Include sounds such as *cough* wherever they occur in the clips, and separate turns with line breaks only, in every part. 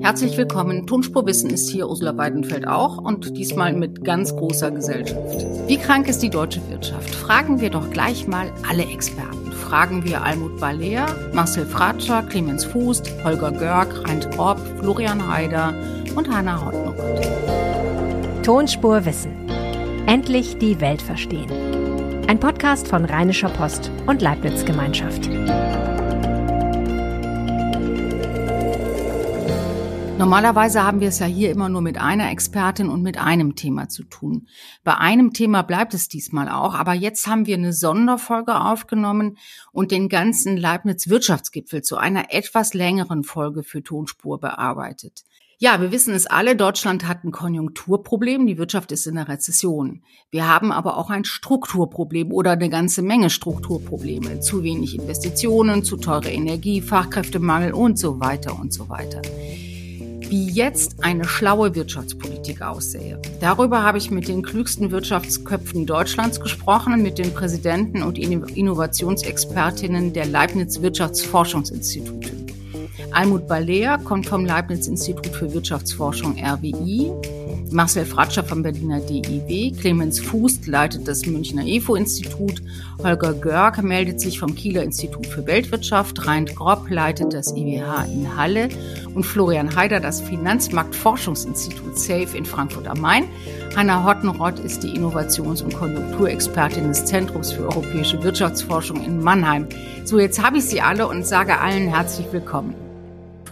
Herzlich willkommen. Tonspurwissen ist hier Ursula Weidenfeld auch und diesmal mit ganz großer Gesellschaft. Wie krank ist die deutsche Wirtschaft? Fragen wir doch gleich mal alle Experten. Fragen wir Almut Baller, Marcel Fratscher, Clemens Fuß, Holger Görg, Reint Orb, Florian Haider und Hanna Hortnockert.
Tonspurwissen. Endlich die Welt verstehen. Ein Podcast von Rheinischer Post und Leibniz Gemeinschaft.
Normalerweise haben wir es ja hier immer nur mit einer Expertin und mit einem Thema zu tun. Bei einem Thema bleibt es diesmal auch, aber jetzt haben wir eine Sonderfolge aufgenommen und den ganzen Leibniz Wirtschaftsgipfel zu einer etwas längeren Folge für Tonspur bearbeitet. Ja, wir wissen es alle, Deutschland hat ein Konjunkturproblem, die Wirtschaft ist in der Rezession. Wir haben aber auch ein Strukturproblem oder eine ganze Menge Strukturprobleme. Zu wenig Investitionen, zu teure Energie, Fachkräftemangel und so weiter und so weiter wie jetzt eine schlaue Wirtschaftspolitik aussähe. Darüber habe ich mit den klügsten Wirtschaftsköpfen Deutschlands gesprochen, mit den Präsidenten und Innovationsexpertinnen der Leibniz Wirtschaftsforschungsinstitute. Almut Baller kommt vom Leibniz Institut für Wirtschaftsforschung RWI. Marcel Fratscher vom Berliner DIW, Clemens Fuß leitet das Münchner EFO-Institut, Holger Görg meldet sich vom Kieler Institut für Weltwirtschaft, Reint Gropp leitet das IWH in Halle und Florian Haider das Finanzmarktforschungsinstitut SAFE in Frankfurt am Main. Hanna Hottenrott ist die Innovations- und Konjunkturexpertin des Zentrums für europäische Wirtschaftsforschung in Mannheim. So, jetzt habe ich Sie alle und sage allen herzlich willkommen.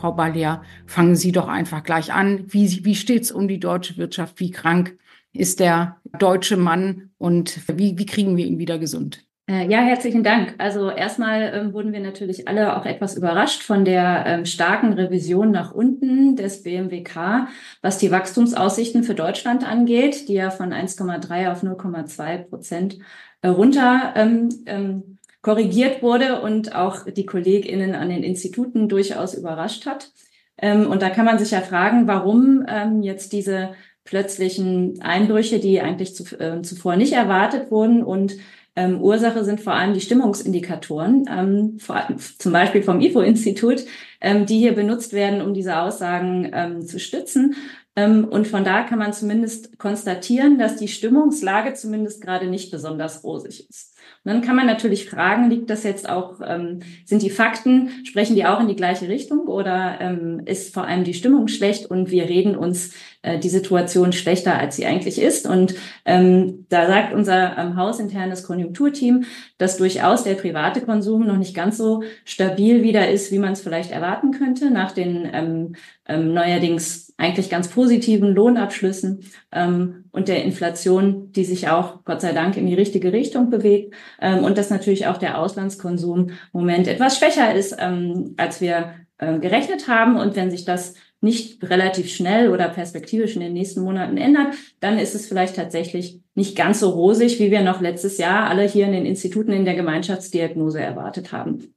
Frau Ballier, fangen Sie doch einfach gleich an. Wie, wie steht es um die deutsche Wirtschaft? Wie krank ist der deutsche Mann und wie, wie kriegen wir ihn wieder gesund?
Äh, ja, herzlichen Dank. Also erstmal ähm, wurden wir natürlich alle auch etwas überrascht von der ähm, starken Revision nach unten des BMWK, was die Wachstumsaussichten für Deutschland angeht, die ja von 1,3 auf 0,2 Prozent äh, runter ähm, ähm, korrigiert wurde und auch die KollegInnen an den Instituten durchaus überrascht hat. Ähm, und da kann man sich ja fragen, warum ähm, jetzt diese plötzlichen Einbrüche, die eigentlich äh, zuvor nicht erwartet wurden und ähm, Ursache sind vor allem die Stimmungsindikatoren, ähm, vor, *laughs* zum Beispiel vom IFO-Institut, ähm, die hier benutzt werden, um diese Aussagen ähm, zu stützen. Und von da kann man zumindest konstatieren, dass die Stimmungslage zumindest gerade nicht besonders rosig ist. Und dann kann man natürlich fragen, liegt das jetzt auch, ähm, sind die Fakten, sprechen die auch in die gleiche Richtung oder ähm, ist vor allem die Stimmung schlecht und wir reden uns äh, die Situation schlechter, als sie eigentlich ist? Und ähm, da sagt unser ähm, hausinternes Konjunkturteam, dass durchaus der private Konsum noch nicht ganz so stabil wieder ist, wie man es vielleicht erwarten könnte nach den ähm, ähm, neuerdings eigentlich ganz positiven Lohnabschlüssen ähm, und der Inflation, die sich auch Gott sei Dank in die richtige Richtung bewegt ähm, und dass natürlich auch der Auslandskonsum im Moment etwas schwächer ist, ähm, als wir äh, gerechnet haben. Und wenn sich das nicht relativ schnell oder perspektivisch in den nächsten Monaten ändert, dann ist es vielleicht tatsächlich nicht ganz so rosig, wie wir noch letztes Jahr alle hier in den Instituten in der Gemeinschaftsdiagnose erwartet haben.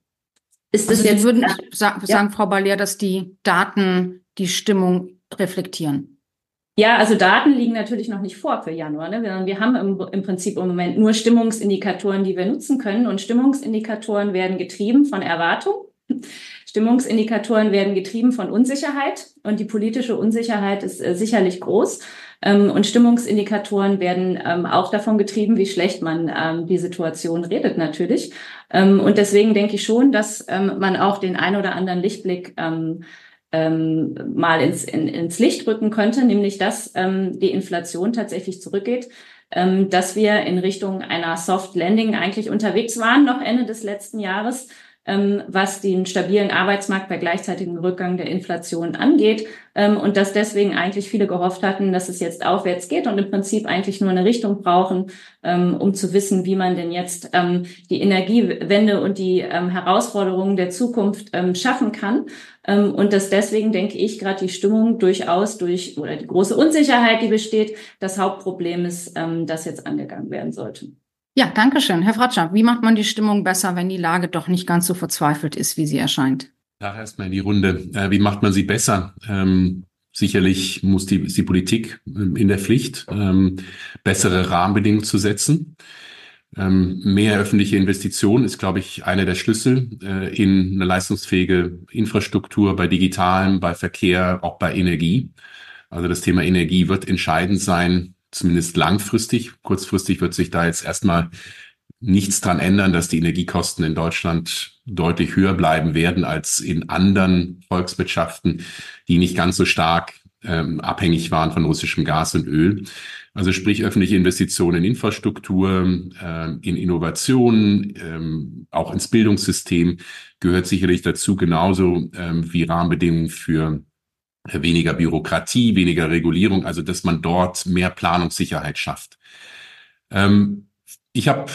Ist das also jetzt, Sie würden sagen, ja. Frau Ballier, dass die Daten die Stimmung reflektieren?
Ja, also Daten liegen natürlich noch nicht vor für Januar. Ne? Wir, wir haben im, im, Prinzip im Moment nur Stimmungsindikatoren, die wir nutzen können. Und Stimmungsindikatoren werden getrieben von Erwartung. Stimmungsindikatoren werden getrieben von Unsicherheit. Und die politische Unsicherheit ist äh, sicherlich groß. Ähm, und Stimmungsindikatoren werden ähm, auch davon getrieben, wie schlecht man ähm, die Situation redet natürlich. Ähm, und deswegen denke ich schon, dass ähm, man auch den ein oder anderen Lichtblick ähm, mal ins, in, ins Licht rücken könnte, nämlich dass die Inflation tatsächlich zurückgeht, dass wir in Richtung einer Soft Landing eigentlich unterwegs waren, noch Ende des letzten Jahres, was den stabilen Arbeitsmarkt bei gleichzeitigem Rückgang der Inflation angeht ähm, und dass deswegen eigentlich viele gehofft hatten, dass es jetzt aufwärts geht und im Prinzip eigentlich nur eine Richtung brauchen, ähm, um zu wissen, wie man denn jetzt ähm, die Energiewende und die ähm, Herausforderungen der Zukunft ähm, schaffen kann. Ähm, und dass deswegen, denke ich, gerade die Stimmung durchaus durch oder die große Unsicherheit, die besteht, das Hauptproblem ist, ähm, das jetzt angegangen werden sollte.
Ja, danke schön. Herr Fratscher, wie macht man die Stimmung besser, wenn die Lage doch nicht ganz so verzweifelt ist, wie sie erscheint?
Ja, erstmal in die Runde. Äh, wie macht man sie besser? Ähm, sicherlich muss die, ist die Politik ähm, in der Pflicht, ähm, bessere Rahmenbedingungen zu setzen. Ähm, mehr öffentliche Investitionen ist, glaube ich, einer der Schlüssel äh, in eine leistungsfähige Infrastruktur bei Digitalem, bei Verkehr, auch bei Energie. Also das Thema Energie wird entscheidend sein, zumindest langfristig. Kurzfristig wird sich da jetzt erstmal nichts dran ändern, dass die Energiekosten in Deutschland deutlich höher bleiben werden als in anderen Volkswirtschaften, die nicht ganz so stark ähm, abhängig waren von russischem Gas und Öl. Also sprich öffentliche Investitionen in Infrastruktur, ähm, in Innovationen, ähm, auch ins Bildungssystem gehört sicherlich dazu, genauso ähm, wie Rahmenbedingungen für weniger Bürokratie, weniger Regulierung, also dass man dort mehr Planungssicherheit schafft. Ähm, ich habe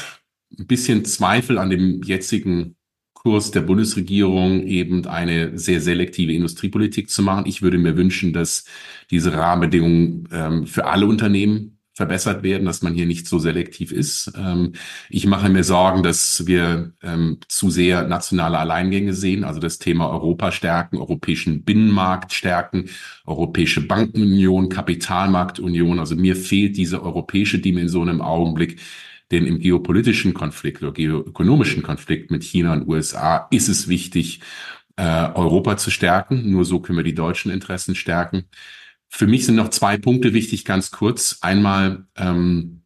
ein bisschen Zweifel an dem jetzigen Kurs der Bundesregierung eben eine sehr selektive Industriepolitik zu machen. Ich würde mir wünschen, dass diese Rahmenbedingungen ähm, für alle Unternehmen verbessert werden, dass man hier nicht so selektiv ist. Ähm, ich mache mir Sorgen, dass wir ähm, zu sehr nationale Alleingänge sehen, also das Thema Europa stärken, europäischen Binnenmarkt stärken, europäische Bankenunion, Kapitalmarktunion. Also mir fehlt diese europäische Dimension im Augenblick. Denn im geopolitischen Konflikt oder geoökonomischen Konflikt mit China und USA ist es wichtig, äh, Europa zu stärken. Nur so können wir die deutschen Interessen stärken. Für mich sind noch zwei Punkte wichtig, ganz kurz. Einmal ähm,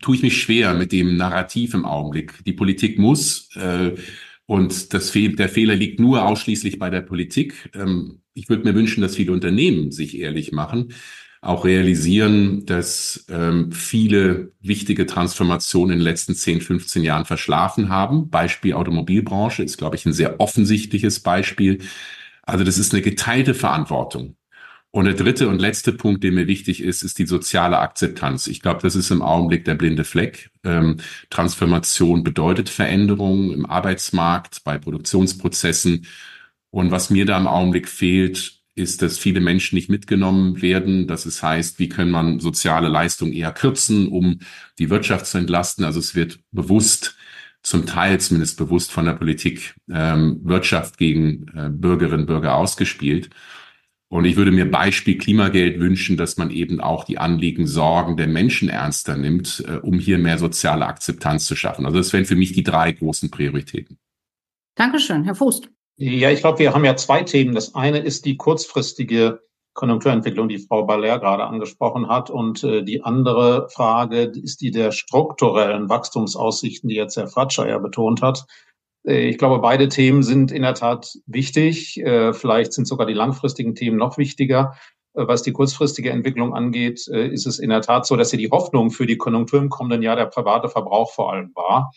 tue ich mich schwer mit dem Narrativ im Augenblick. Die Politik muss äh, und das Fe der Fehler liegt nur ausschließlich bei der Politik. Ähm, ich würde mir wünschen, dass viele Unternehmen sich ehrlich machen auch realisieren, dass ähm, viele wichtige Transformationen in den letzten 10, 15 Jahren verschlafen haben. Beispiel Automobilbranche ist, glaube ich, ein sehr offensichtliches Beispiel. Also das ist eine geteilte Verantwortung. Und der dritte und letzte Punkt, der mir wichtig ist, ist die soziale Akzeptanz. Ich glaube, das ist im Augenblick der blinde Fleck. Ähm, Transformation bedeutet Veränderung im Arbeitsmarkt, bei Produktionsprozessen. Und was mir da im Augenblick fehlt, ist, dass viele Menschen nicht mitgenommen werden. Das es heißt, wie können man soziale Leistungen eher kürzen, um die Wirtschaft zu entlasten. Also es wird bewusst, zum Teil zumindest bewusst von der Politik, ähm, Wirtschaft gegen äh, Bürgerinnen und Bürger ausgespielt. Und ich würde mir Beispiel Klimageld wünschen, dass man eben auch die Anliegen, Sorgen der Menschen ernster nimmt, äh, um hier mehr soziale Akzeptanz zu schaffen. Also das wären für mich die drei großen Prioritäten.
Dankeschön, Herr Fußt.
Ja, ich glaube, wir haben ja zwei Themen. Das eine ist die kurzfristige Konjunkturentwicklung, die Frau Baller gerade angesprochen hat. Und äh, die andere Frage ist die der strukturellen Wachstumsaussichten, die jetzt Herr Fratscher ja betont hat. Äh, ich glaube, beide Themen sind in der Tat wichtig. Äh, vielleicht sind sogar die langfristigen Themen noch wichtiger. Äh, was die kurzfristige Entwicklung angeht, ist es in der Tat so, dass hier die Hoffnung für die Konjunktur im kommenden Jahr der private Verbrauch vor allem war.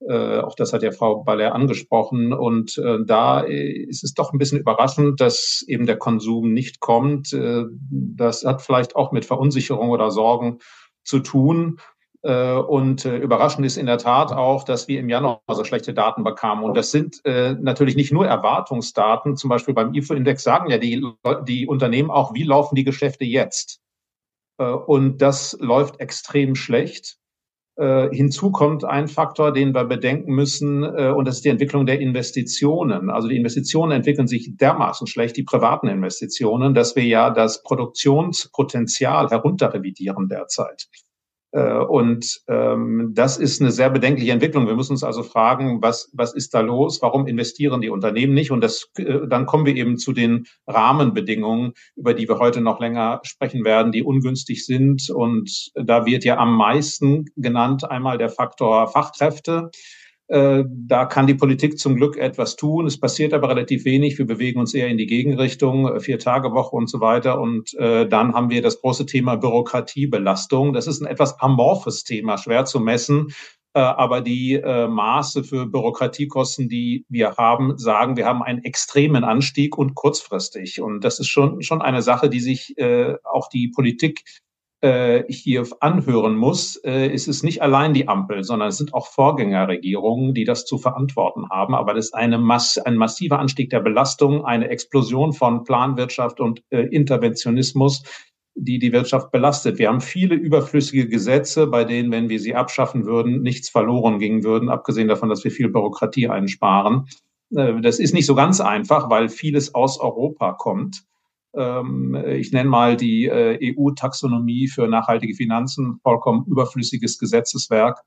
Auch das hat ja Frau Baller angesprochen. Und da ist es doch ein bisschen überraschend, dass eben der Konsum nicht kommt. Das hat vielleicht auch mit Verunsicherung oder Sorgen zu tun. Äh, und äh, überraschend ist in der Tat auch, dass wir im Januar so schlechte Daten bekamen. Und das sind äh, natürlich nicht nur Erwartungsdaten. Zum Beispiel beim IFO-Index sagen ja die, die Unternehmen auch, wie laufen die Geschäfte jetzt? Und das läuft extrem schlecht. Hinzu kommt ein Faktor, den wir bedenken müssen, und das ist die Entwicklung der Investitionen. Also die Investitionen entwickeln sich dermaßen schlecht, die privaten Investitionen, dass wir ja das Produktionspotenzial herunterrevidieren derzeit. Äh, und ähm, das ist eine sehr bedenkliche Entwicklung. Wir müssen uns also fragen, was, was ist da los? Warum investieren die Unternehmen nicht? Und das, äh, dann kommen wir eben zu den Rahmenbedingungen, über die wir heute noch länger sprechen werden, die ungünstig sind. Und da wird ja am meisten genannt einmal der Faktor Fachkräfte. Äh, da kann die Politik zum Glück etwas tun. Es passiert aber relativ wenig. Wir bewegen uns eher in die Gegenrichtung, äh, vier Tage Woche und so weiter. Und äh, dann haben wir das große Thema Bürokratiebelastung. Das ist ein etwas amorphes Thema, schwer zu messen. Aber die äh, Maße für Bürokratiekosten, die wir haben, sagen, wir haben einen extremen Anstieg und kurzfristig. Und das ist schon, schon eine Sache, die sich auch die Politik hier anhören muss, äh, ist es nicht allein die Ampel, sondern es sind auch Vorgängerregierungen, die das zu verantworten haben. Aber das ist eine Mass ein massiver Anstieg der Belastung, eine Explosion von Planwirtschaft und äh, Interventionismus, die die Wirtschaft belastet. Wir haben viele überflüssige Gesetze, bei denen, wenn wir sie abschaffen würden, nichts verloren gingen würden, abgesehen davon, dass wir viel Bürokratie einsparen. Äh, das ist nicht so ganz einfach, weil vieles aus Europa kommt. Ähm, ich nenne mal die äh, EU-Taxonomie für nachhaltige Finanzen, vollkommen überflüssiges Gesetzeswerk.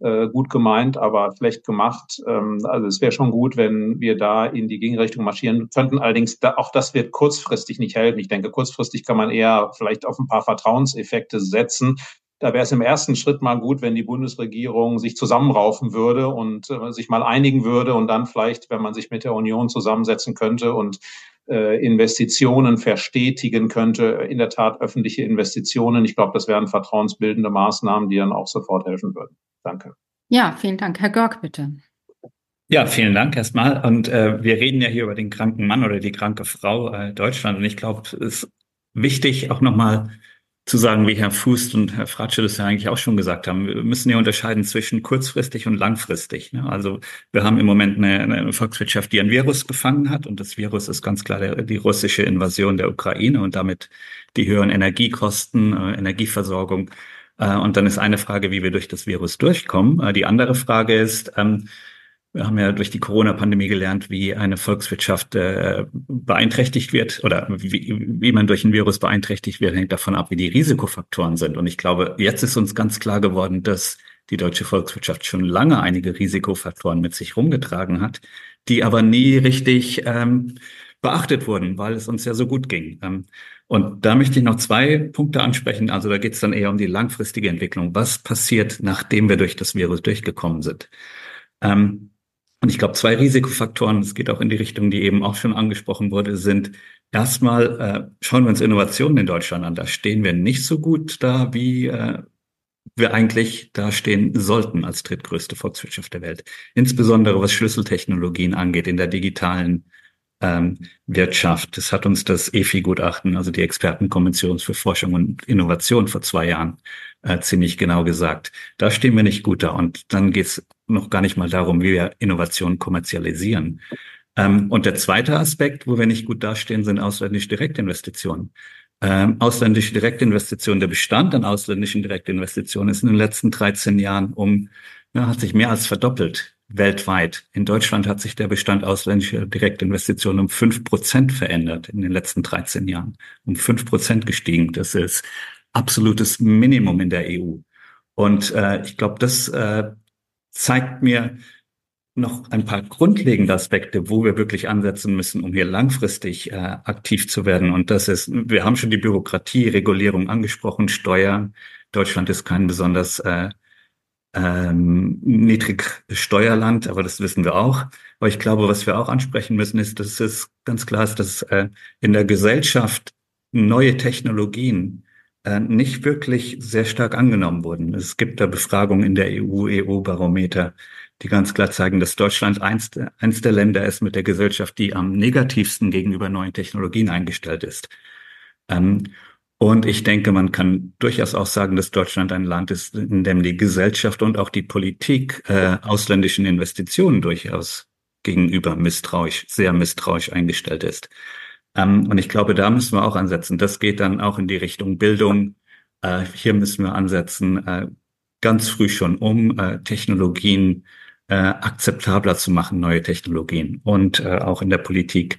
äh, gut gemeint, aber schlecht gemacht. Ähm, also es wäre schon gut, wenn wir da in die Gegenrichtung marschieren könnten. Allerdings auch das wird kurzfristig nicht helfen. Ich denke, kurzfristig kann man eher vielleicht auf ein paar Vertrauenseffekte setzen. Da wäre es im ersten Schritt mal gut, wenn die Bundesregierung sich zusammenraufen würde und äh, sich mal einigen würde und dann vielleicht, wenn man sich mit der Union zusammensetzen könnte und Investitionen verstetigen könnte, in der Tat öffentliche Investitionen. Ich glaube, das wären vertrauensbildende Maßnahmen, die dann auch sofort helfen würden. Danke.
Ja, vielen Dank. Herr Görg, bitte.
Ja, vielen Dank erstmal. Und äh, wir reden ja hier über den kranken Mann oder die kranke Frau äh, Deutschland. Und ich glaube, es ist wichtig, auch nochmal zu sagen, wie Herr Fußt und Herr Fratsche das ja eigentlich auch schon gesagt haben. Wir müssen ja unterscheiden zwischen kurzfristig und langfristig. Ne? Also wir haben im Moment eine, eine, Volkswirtschaft, die ein Virus gefangen hat. Und das Virus ist ganz klar der, die russische Invasion der Ukraine und damit die höheren Energiekosten, äh, Energieversorgung. Äh, und dann ist eine Frage, wie wir durch das Virus durchkommen. Äh, die andere Frage ist, ähm, wir haben ja durch die Corona-Pandemie gelernt, wie eine Volkswirtschaft äh, beeinträchtigt wird oder wie, wie man durch ein Virus beeinträchtigt wird, hängt davon ab, wie die Risikofaktoren sind. Und ich glaube, jetzt ist uns ganz klar geworden, dass die deutsche Volkswirtschaft schon lange einige Risikofaktoren mit sich rumgetragen hat, die aber nie richtig ähm, beachtet wurden, weil es uns ja so gut ging. Ähm, und da möchte ich noch zwei Punkte ansprechen. Also da geht es dann eher um die langfristige Entwicklung. Was passiert, nachdem wir durch das Virus durchgekommen sind? Ähm, und ich glaube, zwei Risikofaktoren, es geht auch in die Richtung, die eben auch schon angesprochen wurde, sind erstmal, äh, schauen wir uns Innovationen in Deutschland an. Da stehen wir nicht so gut da, wie äh, wir eigentlich da stehen sollten als drittgrößte Volkswirtschaft der Welt. Insbesondere was Schlüsseltechnologien angeht in der digitalen ähm, Wirtschaft. Das hat uns das EFI-Gutachten, also die Expertenkonvention für Forschung und Innovation vor zwei Jahren äh, ziemlich genau gesagt. Da stehen wir nicht gut da. Und dann geht es noch gar nicht mal darum, wie wir Innovationen kommerzialisieren. Ähm, und der zweite Aspekt, wo wir nicht gut dastehen, sind ausländische Direktinvestitionen. Ähm, ausländische Direktinvestitionen, der Bestand an ausländischen Direktinvestitionen ist in den letzten 13 Jahren um, ja, hat sich mehr als verdoppelt weltweit. In Deutschland hat sich der Bestand ausländischer Direktinvestitionen um fünf Prozent verändert in den letzten 13 Jahren. Um fünf Prozent gestiegen. Das ist absolutes Minimum in der EU. Und äh, ich glaube, das äh, zeigt mir noch ein paar grundlegende Aspekte, wo wir wirklich ansetzen müssen, um hier langfristig äh, aktiv zu werden. Und das ist, wir haben schon die Bürokratie, Regulierung angesprochen, Steuern. Deutschland ist kein besonders äh, ähm, Niedrigsteuerland, aber das wissen wir auch. Aber ich glaube, was wir auch ansprechen müssen, ist, dass es ganz klar ist, dass äh, in der Gesellschaft neue Technologien nicht wirklich sehr stark angenommen wurden. Es gibt da Befragungen in der EU, EU-Barometer, die ganz klar zeigen, dass Deutschland eins, eins der Länder ist mit der Gesellschaft, die am negativsten gegenüber neuen Technologien eingestellt ist. Ähm, und ich denke, man kann durchaus auch sagen, dass Deutschland ein Land ist, in dem die Gesellschaft und auch die Politik äh, ausländischen Investitionen durchaus gegenüber misstrauisch, sehr misstrauisch eingestellt ist. Ähm, und ich glaube, da müssen wir auch ansetzen. Das geht dann auch in die Richtung Bildung. Äh, hier müssen wir ansetzen, äh, ganz früh schon, um äh, Technologien äh, akzeptabler zu machen, neue Technologien. Und äh, auch in der Politik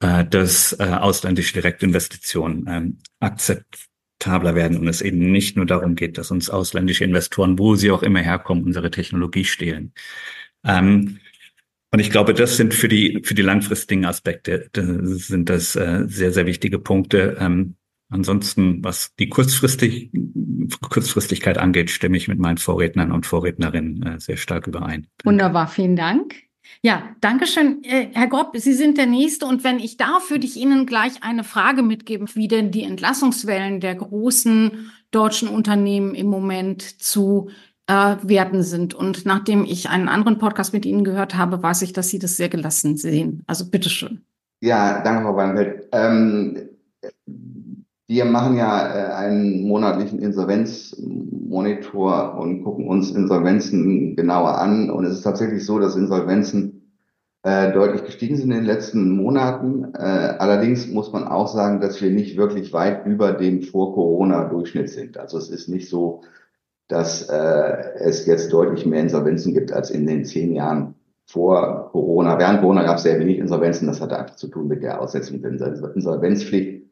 äh, dass ausländische Direktinvestitionen ähm, akzeptabler werden und es eben nicht nur darum geht, dass uns ausländische Investoren, wo sie auch immer herkommen, unsere Technologie stehlen. Ähm, und ich glaube, das sind für die für die langfristigen Aspekte das sind das äh, sehr sehr wichtige Punkte. Ähm, ansonsten, was die kurzfristig Kurzfristigkeit angeht, stimme ich mit meinen Vorrednern und Vorrednerinnen äh, sehr stark überein.
Wunderbar, vielen Dank. Ja, danke schön. Äh, Herr Grob, Sie sind der Nächste. Und wenn ich darf, würde ich Ihnen gleich eine Frage mitgeben, wie denn die Entlassungswellen der großen deutschen Unternehmen im Moment zu äh, werten sind. Und nachdem ich einen anderen Podcast mit Ihnen gehört habe, weiß ich, dass Sie das sehr gelassen sehen. Also bitteschön.
Ja, danke, Frau Weinfeld. Ähm, wir machen ja äh, einen monatlichen Insolvenzmonitor und gucken uns Insolvenzen genauer an. Und es ist tatsächlich so, dass Insolvenzen äh, deutlich gestiegen sind in den letzten Monaten. Äh, allerdings muss man auch sagen, dass wir nicht wirklich weit über dem Vor-Corona-Durchschnitt sind. Also es ist nicht so, dass äh, es jetzt deutlich mehr Insolvenzen gibt als in den zehn Jahren vor Corona. Während Corona gab es sehr wenig Insolvenzen. Das hatte einfach zu tun mit der Aussetzung der Insolvenzpflicht.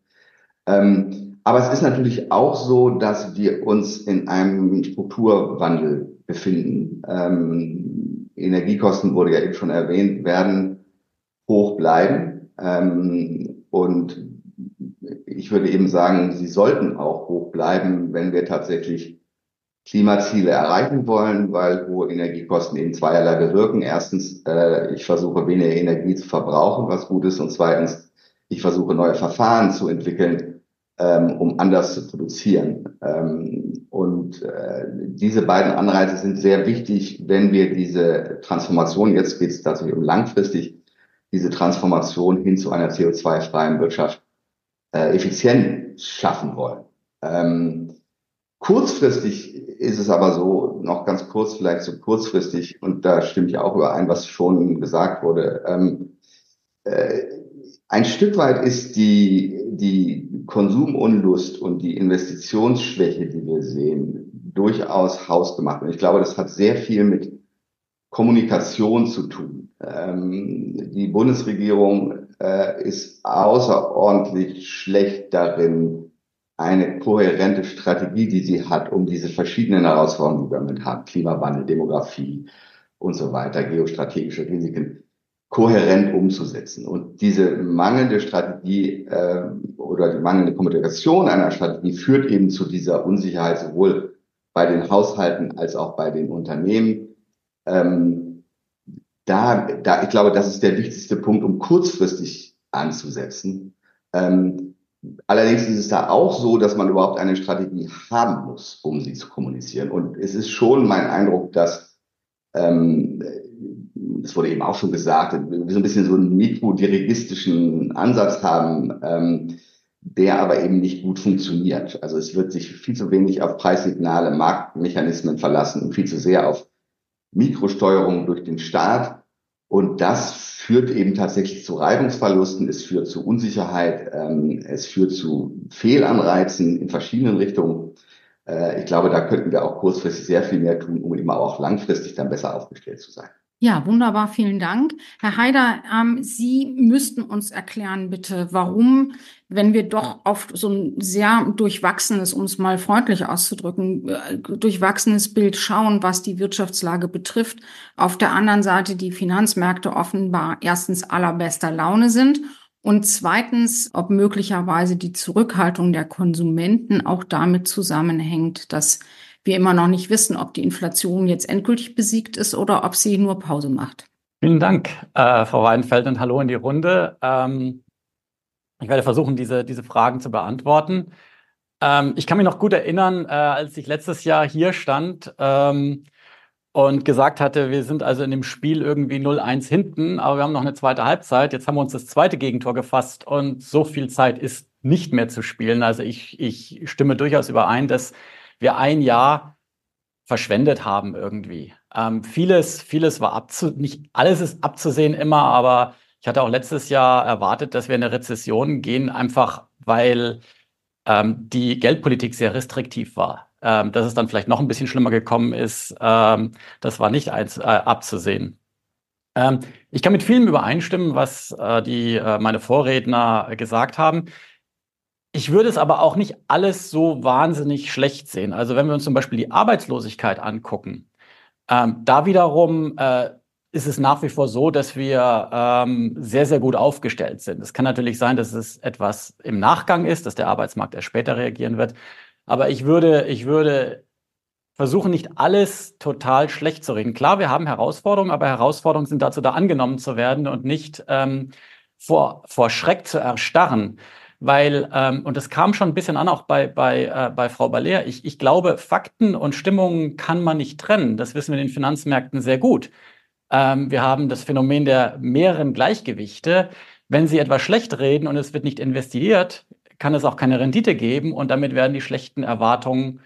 Ähm, aber es ist natürlich auch so, dass wir uns in einem Strukturwandel befinden. Ähm, Energiekosten wurde ja eben schon erwähnt, werden hoch bleiben. Ähm, und ich würde eben sagen, sie sollten auch hoch bleiben, wenn wir tatsächlich Klimaziele erreichen wollen, weil hohe Energiekosten eben zweierlei bewirken. Erstens, äh, ich versuche weniger Energie zu verbrauchen, was gut ist. Und zweitens, ich versuche neue Verfahren zu entwickeln, ähm, um anders zu produzieren. Ähm, und äh, diese beiden Anreize sind sehr wichtig, wenn wir diese Transformation, jetzt geht es tatsächlich um langfristig, diese Transformation hin zu einer CO2-freien Wirtschaft äh, effizient schaffen wollen. Ähm, kurzfristig ist es aber so, noch ganz kurz, vielleicht so kurzfristig, und da stimme ich auch überein, was schon gesagt wurde. Ähm, äh, ein Stück weit ist die, die Konsumunlust und die Investitionsschwäche, die wir sehen, durchaus hausgemacht. Und ich glaube, das hat sehr viel mit Kommunikation zu tun. Ähm, die Bundesregierung äh, ist außerordentlich schlecht darin, eine kohärente Strategie, die sie hat, um diese verschiedenen Herausforderungen, die wir mit haben, Klimawandel, Demografie und so weiter, geostrategische Risiken, kohärent umzusetzen. Und diese mangelnde Strategie äh, oder die mangelnde Kommunikation einer Strategie führt eben zu dieser Unsicherheit sowohl bei den Haushalten als auch bei den Unternehmen. Ähm, da, da, ich glaube, das ist der wichtigste Punkt, um kurzfristig anzusetzen. Ähm, allerdings ist es da auch so, dass man überhaupt eine Strategie haben muss, um sie zu kommunizieren. Und es ist schon mein Eindruck, dass ähm, es wurde eben auch schon gesagt, wir so ein bisschen so einen mikrodirigistischen Ansatz haben, ähm, der aber eben nicht gut funktioniert. Also es wird sich viel zu wenig auf Preissignale, Marktmechanismen verlassen und viel zu sehr auf Mikrosteuerung durch den Staat. Und das führt eben tatsächlich zu Reibungsverlusten, es führt zu Unsicherheit, ähm, es führt zu Fehlanreizen in verschiedenen Richtungen. Äh, ich glaube, da könnten wir auch kurzfristig sehr viel mehr tun, um eben auch langfristig dann besser aufgestellt zu sein.
Ja, wunderbar, vielen Dank. Herr Haider, ähm, Sie müssten uns erklären, bitte, warum, wenn wir doch auf so ein sehr durchwachsenes, um es mal freundlich auszudrücken, äh, durchwachsenes Bild schauen, was die Wirtschaftslage betrifft, auf der anderen Seite die Finanzmärkte offenbar erstens allerbester Laune sind und zweitens, ob möglicherweise die Zurückhaltung der Konsumenten auch damit zusammenhängt, dass wir immer noch nicht wissen, ob die Inflation jetzt endgültig besiegt ist oder ob sie nur Pause macht.
Vielen Dank, äh, Frau Weidenfeld, und hallo in die Runde. Ähm, ich werde versuchen, diese, diese Fragen zu beantworten. Ähm, ich kann mich noch gut erinnern, äh, als ich letztes Jahr hier stand ähm, und gesagt hatte, wir sind also in dem Spiel irgendwie 0-1 hinten, aber wir haben noch eine zweite Halbzeit. Jetzt haben wir uns das zweite Gegentor gefasst und so viel Zeit ist nicht mehr zu spielen. Also ich, ich stimme durchaus überein, dass wir ein Jahr verschwendet haben irgendwie. Ähm, vieles, vieles war abzu, nicht alles ist abzusehen immer, aber ich hatte auch letztes Jahr erwartet, dass wir in eine Rezession gehen, einfach weil ähm, die Geldpolitik sehr restriktiv war. Ähm, dass es dann vielleicht noch ein bisschen schlimmer gekommen ist, ähm, das war nicht eins, äh, abzusehen. Ähm, ich kann mit vielem übereinstimmen, was äh, die äh, meine Vorredner gesagt haben. Ich würde es aber auch nicht alles so wahnsinnig schlecht sehen. Also wenn wir uns zum Beispiel die Arbeitslosigkeit angucken, ähm, da wiederum äh, ist es nach wie vor so, dass wir ähm, sehr, sehr gut aufgestellt sind. Es kann natürlich sein, dass es etwas im Nachgang ist, dass der Arbeitsmarkt erst später reagieren wird. Aber ich würde, ich würde versuchen, nicht alles total schlecht zu reden. Klar, wir haben Herausforderungen, aber Herausforderungen sind dazu da, angenommen zu werden und nicht ähm, vor, vor Schreck zu erstarren weil, ähm, und das kam schon ein bisschen an, auch bei, bei, äh, bei Frau Baller, ich, ich glaube, Fakten und Stimmungen kann man nicht trennen. Das wissen wir in den Finanzmärkten sehr gut. Ähm, wir haben das Phänomen der mehreren Gleichgewichte. Wenn Sie etwas schlecht reden und es wird nicht investiert, kann es auch keine Rendite geben und damit werden die schlechten Erwartungen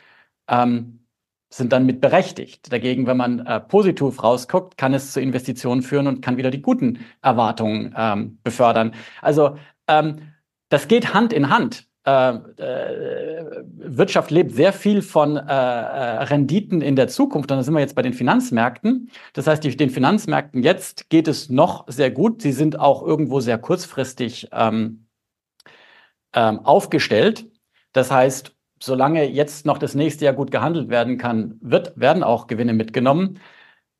ähm, sind dann mit berechtigt. Dagegen, wenn man äh, positiv rausguckt, kann es zu Investitionen führen und kann wieder die guten Erwartungen ähm, befördern. Also ähm, das geht Hand in Hand. Äh, äh, Wirtschaft lebt sehr viel von äh, äh, Renditen in der Zukunft. Und da sind wir jetzt bei den Finanzmärkten. Das heißt, die, den Finanzmärkten jetzt geht es noch sehr gut. Sie sind auch irgendwo sehr kurzfristig ähm, ähm, aufgestellt. Das heißt, solange jetzt noch das nächste Jahr gut gehandelt werden kann, wird, werden auch Gewinne mitgenommen.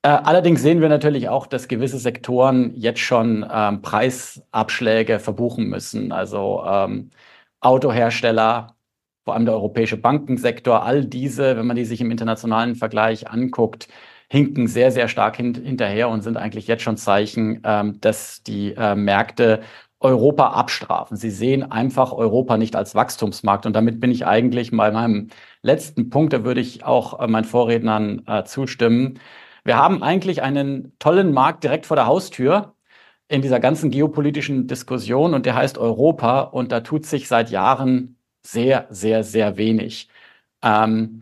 Äh, allerdings sehen wir natürlich auch, dass gewisse Sektoren jetzt schon ähm, Preisabschläge verbuchen müssen. Also ähm, Autohersteller, vor allem der europäische Bankensektor, all diese, wenn man die sich im internationalen Vergleich anguckt, hinken sehr, sehr stark hin hinterher und sind eigentlich jetzt schon Zeichen, ähm, dass die äh, Märkte Europa abstrafen. Sie sehen einfach Europa nicht als Wachstumsmarkt. Und damit bin ich eigentlich bei meinem letzten Punkt, da würde ich auch äh, meinen Vorrednern äh, zustimmen. Wir haben eigentlich einen tollen Markt direkt vor der Haustür in dieser ganzen geopolitischen Diskussion und der heißt Europa und da tut sich seit Jahren sehr, sehr, sehr wenig. Ähm,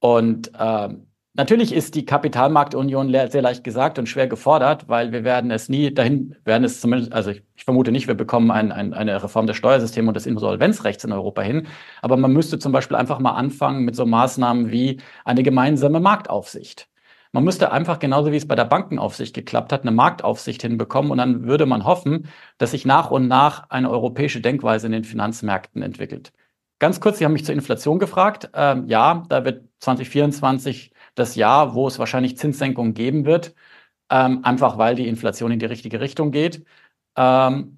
und ähm, Natürlich ist die Kapitalmarktunion sehr leicht gesagt und schwer gefordert, weil wir werden es nie dahin, werden es zumindest, also ich, ich vermute nicht, wir bekommen ein, ein, eine Reform des Steuersystems und des Insolvenzrechts in Europa hin. Aber man müsste zum Beispiel einfach mal anfangen mit so Maßnahmen wie eine gemeinsame Marktaufsicht. Man müsste einfach, genauso wie es bei der Bankenaufsicht geklappt hat, eine Marktaufsicht hinbekommen und dann würde man hoffen, dass sich nach und nach eine europäische Denkweise in den Finanzmärkten entwickelt. Ganz kurz, Sie haben mich zur Inflation gefragt. Ähm, ja, da wird 2024 das Jahr, wo es wahrscheinlich Zinssenkungen geben wird, ähm, einfach weil die Inflation in die richtige Richtung geht. Ähm,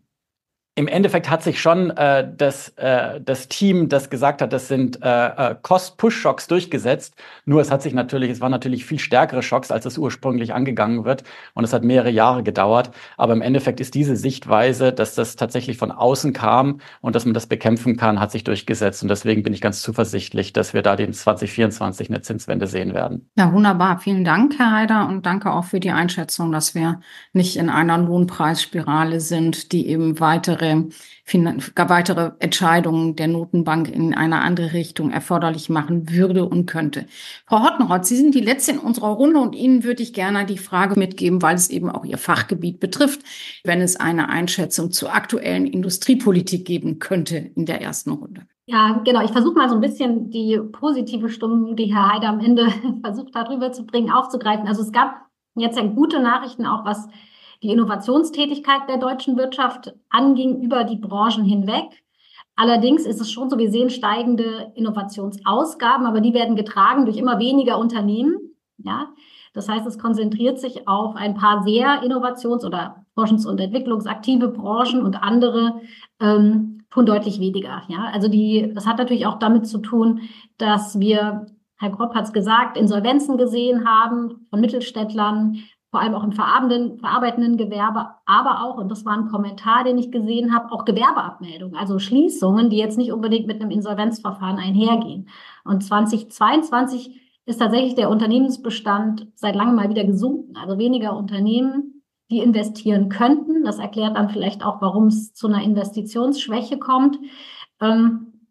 im Endeffekt hat sich schon äh, das, äh, das Team, das gesagt hat, das sind äh, äh, Cost-Push-Schocks durchgesetzt. Nur es hat sich natürlich, es waren natürlich viel stärkere Schocks, als es ursprünglich angegangen wird. Und es hat mehrere Jahre gedauert. Aber im Endeffekt ist diese Sichtweise, dass das tatsächlich von außen kam und dass man das bekämpfen kann, hat sich durchgesetzt. Und deswegen bin ich ganz zuversichtlich, dass wir da den 2024 eine Zinswende sehen werden.
Ja, wunderbar. Vielen Dank, Herr Heider. Und danke auch für die Einschätzung, dass wir nicht in einer Lohnpreisspirale sind, die eben weitere weitere, weitere Entscheidungen der Notenbank in eine andere Richtung erforderlich machen würde und könnte. Frau Hottenrott, Sie sind die Letzte in unserer Runde und Ihnen würde ich gerne die Frage mitgeben, weil es eben auch Ihr Fachgebiet betrifft, wenn es eine Einschätzung zur aktuellen Industriepolitik geben könnte in der ersten Runde.
Ja, genau. Ich versuche mal so ein bisschen die positive Stimmung, die Herr Heider am Ende *laughs* versucht hat, rüberzubringen, aufzugreifen. Also es gab jetzt ja gute Nachrichten auch, was die Innovationstätigkeit der deutschen Wirtschaft anging über die Branchen hinweg. Allerdings ist es schon so, wir sehen steigende Innovationsausgaben, aber die werden getragen durch immer weniger Unternehmen. Ja, das heißt, es konzentriert sich auf ein paar sehr innovations- oder forschungs- und entwicklungsaktive Branchen und andere ähm, tun deutlich weniger. Ja, also die, das hat natürlich auch damit zu tun, dass wir Herr Gropp hat es gesagt, Insolvenzen gesehen haben von Mittelständlern, vor allem auch im verarbeitenden, Gewerbe, aber auch, und das war ein Kommentar, den ich gesehen habe, auch Gewerbeabmeldungen, also Schließungen, die jetzt nicht unbedingt mit einem Insolvenzverfahren einhergehen. Und 2022 ist tatsächlich der Unternehmensbestand seit langem mal wieder gesunken. Also weniger Unternehmen, die investieren könnten. Das erklärt dann vielleicht auch, warum es zu einer Investitionsschwäche kommt. Ähm,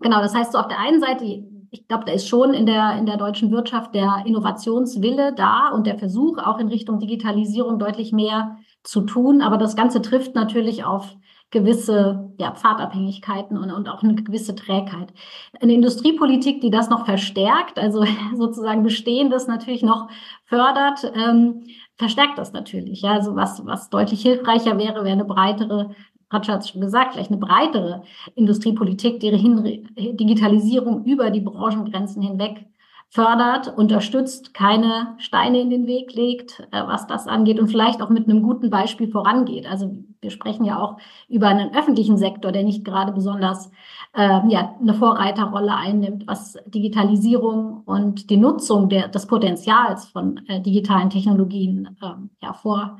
genau, das heißt, so auf der einen Seite ich glaube, da ist schon in der, in der deutschen Wirtschaft der Innovationswille da und der Versuch, auch in Richtung Digitalisierung deutlich mehr zu tun. Aber das Ganze trifft natürlich auf gewisse ja, Pfadabhängigkeiten und, und auch eine gewisse Trägheit. Eine Industriepolitik, die das noch verstärkt, also *laughs* sozusagen Bestehendes natürlich noch fördert, ähm, verstärkt das natürlich. Ja, also was, was deutlich hilfreicher wäre, wäre eine breitere Ratscher hat es schon gesagt, vielleicht eine breitere Industriepolitik, die Digitalisierung über die Branchengrenzen hinweg fördert, unterstützt, keine Steine in den Weg legt, äh, was das angeht und vielleicht auch mit einem guten Beispiel vorangeht. Also wir sprechen ja auch über einen öffentlichen Sektor, der nicht gerade besonders äh, ja, eine Vorreiterrolle einnimmt, was Digitalisierung und die Nutzung der, des Potenzials von äh, digitalen Technologien äh, ja, vor,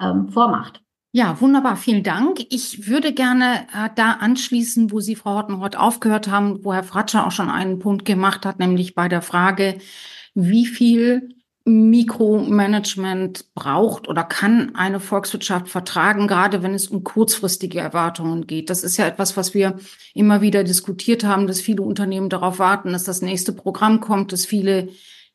ähm, vormacht.
Ja, wunderbar. Vielen Dank. Ich würde gerne äh, da anschließen, wo Sie, Frau Hortenroth, aufgehört haben, wo Herr Fratscher auch schon einen Punkt gemacht hat, nämlich bei der Frage, wie viel Mikromanagement braucht oder kann eine Volkswirtschaft vertragen, gerade wenn es um kurzfristige Erwartungen geht. Das ist ja etwas, was wir immer wieder diskutiert haben, dass viele Unternehmen darauf warten, dass das nächste Programm kommt, dass viele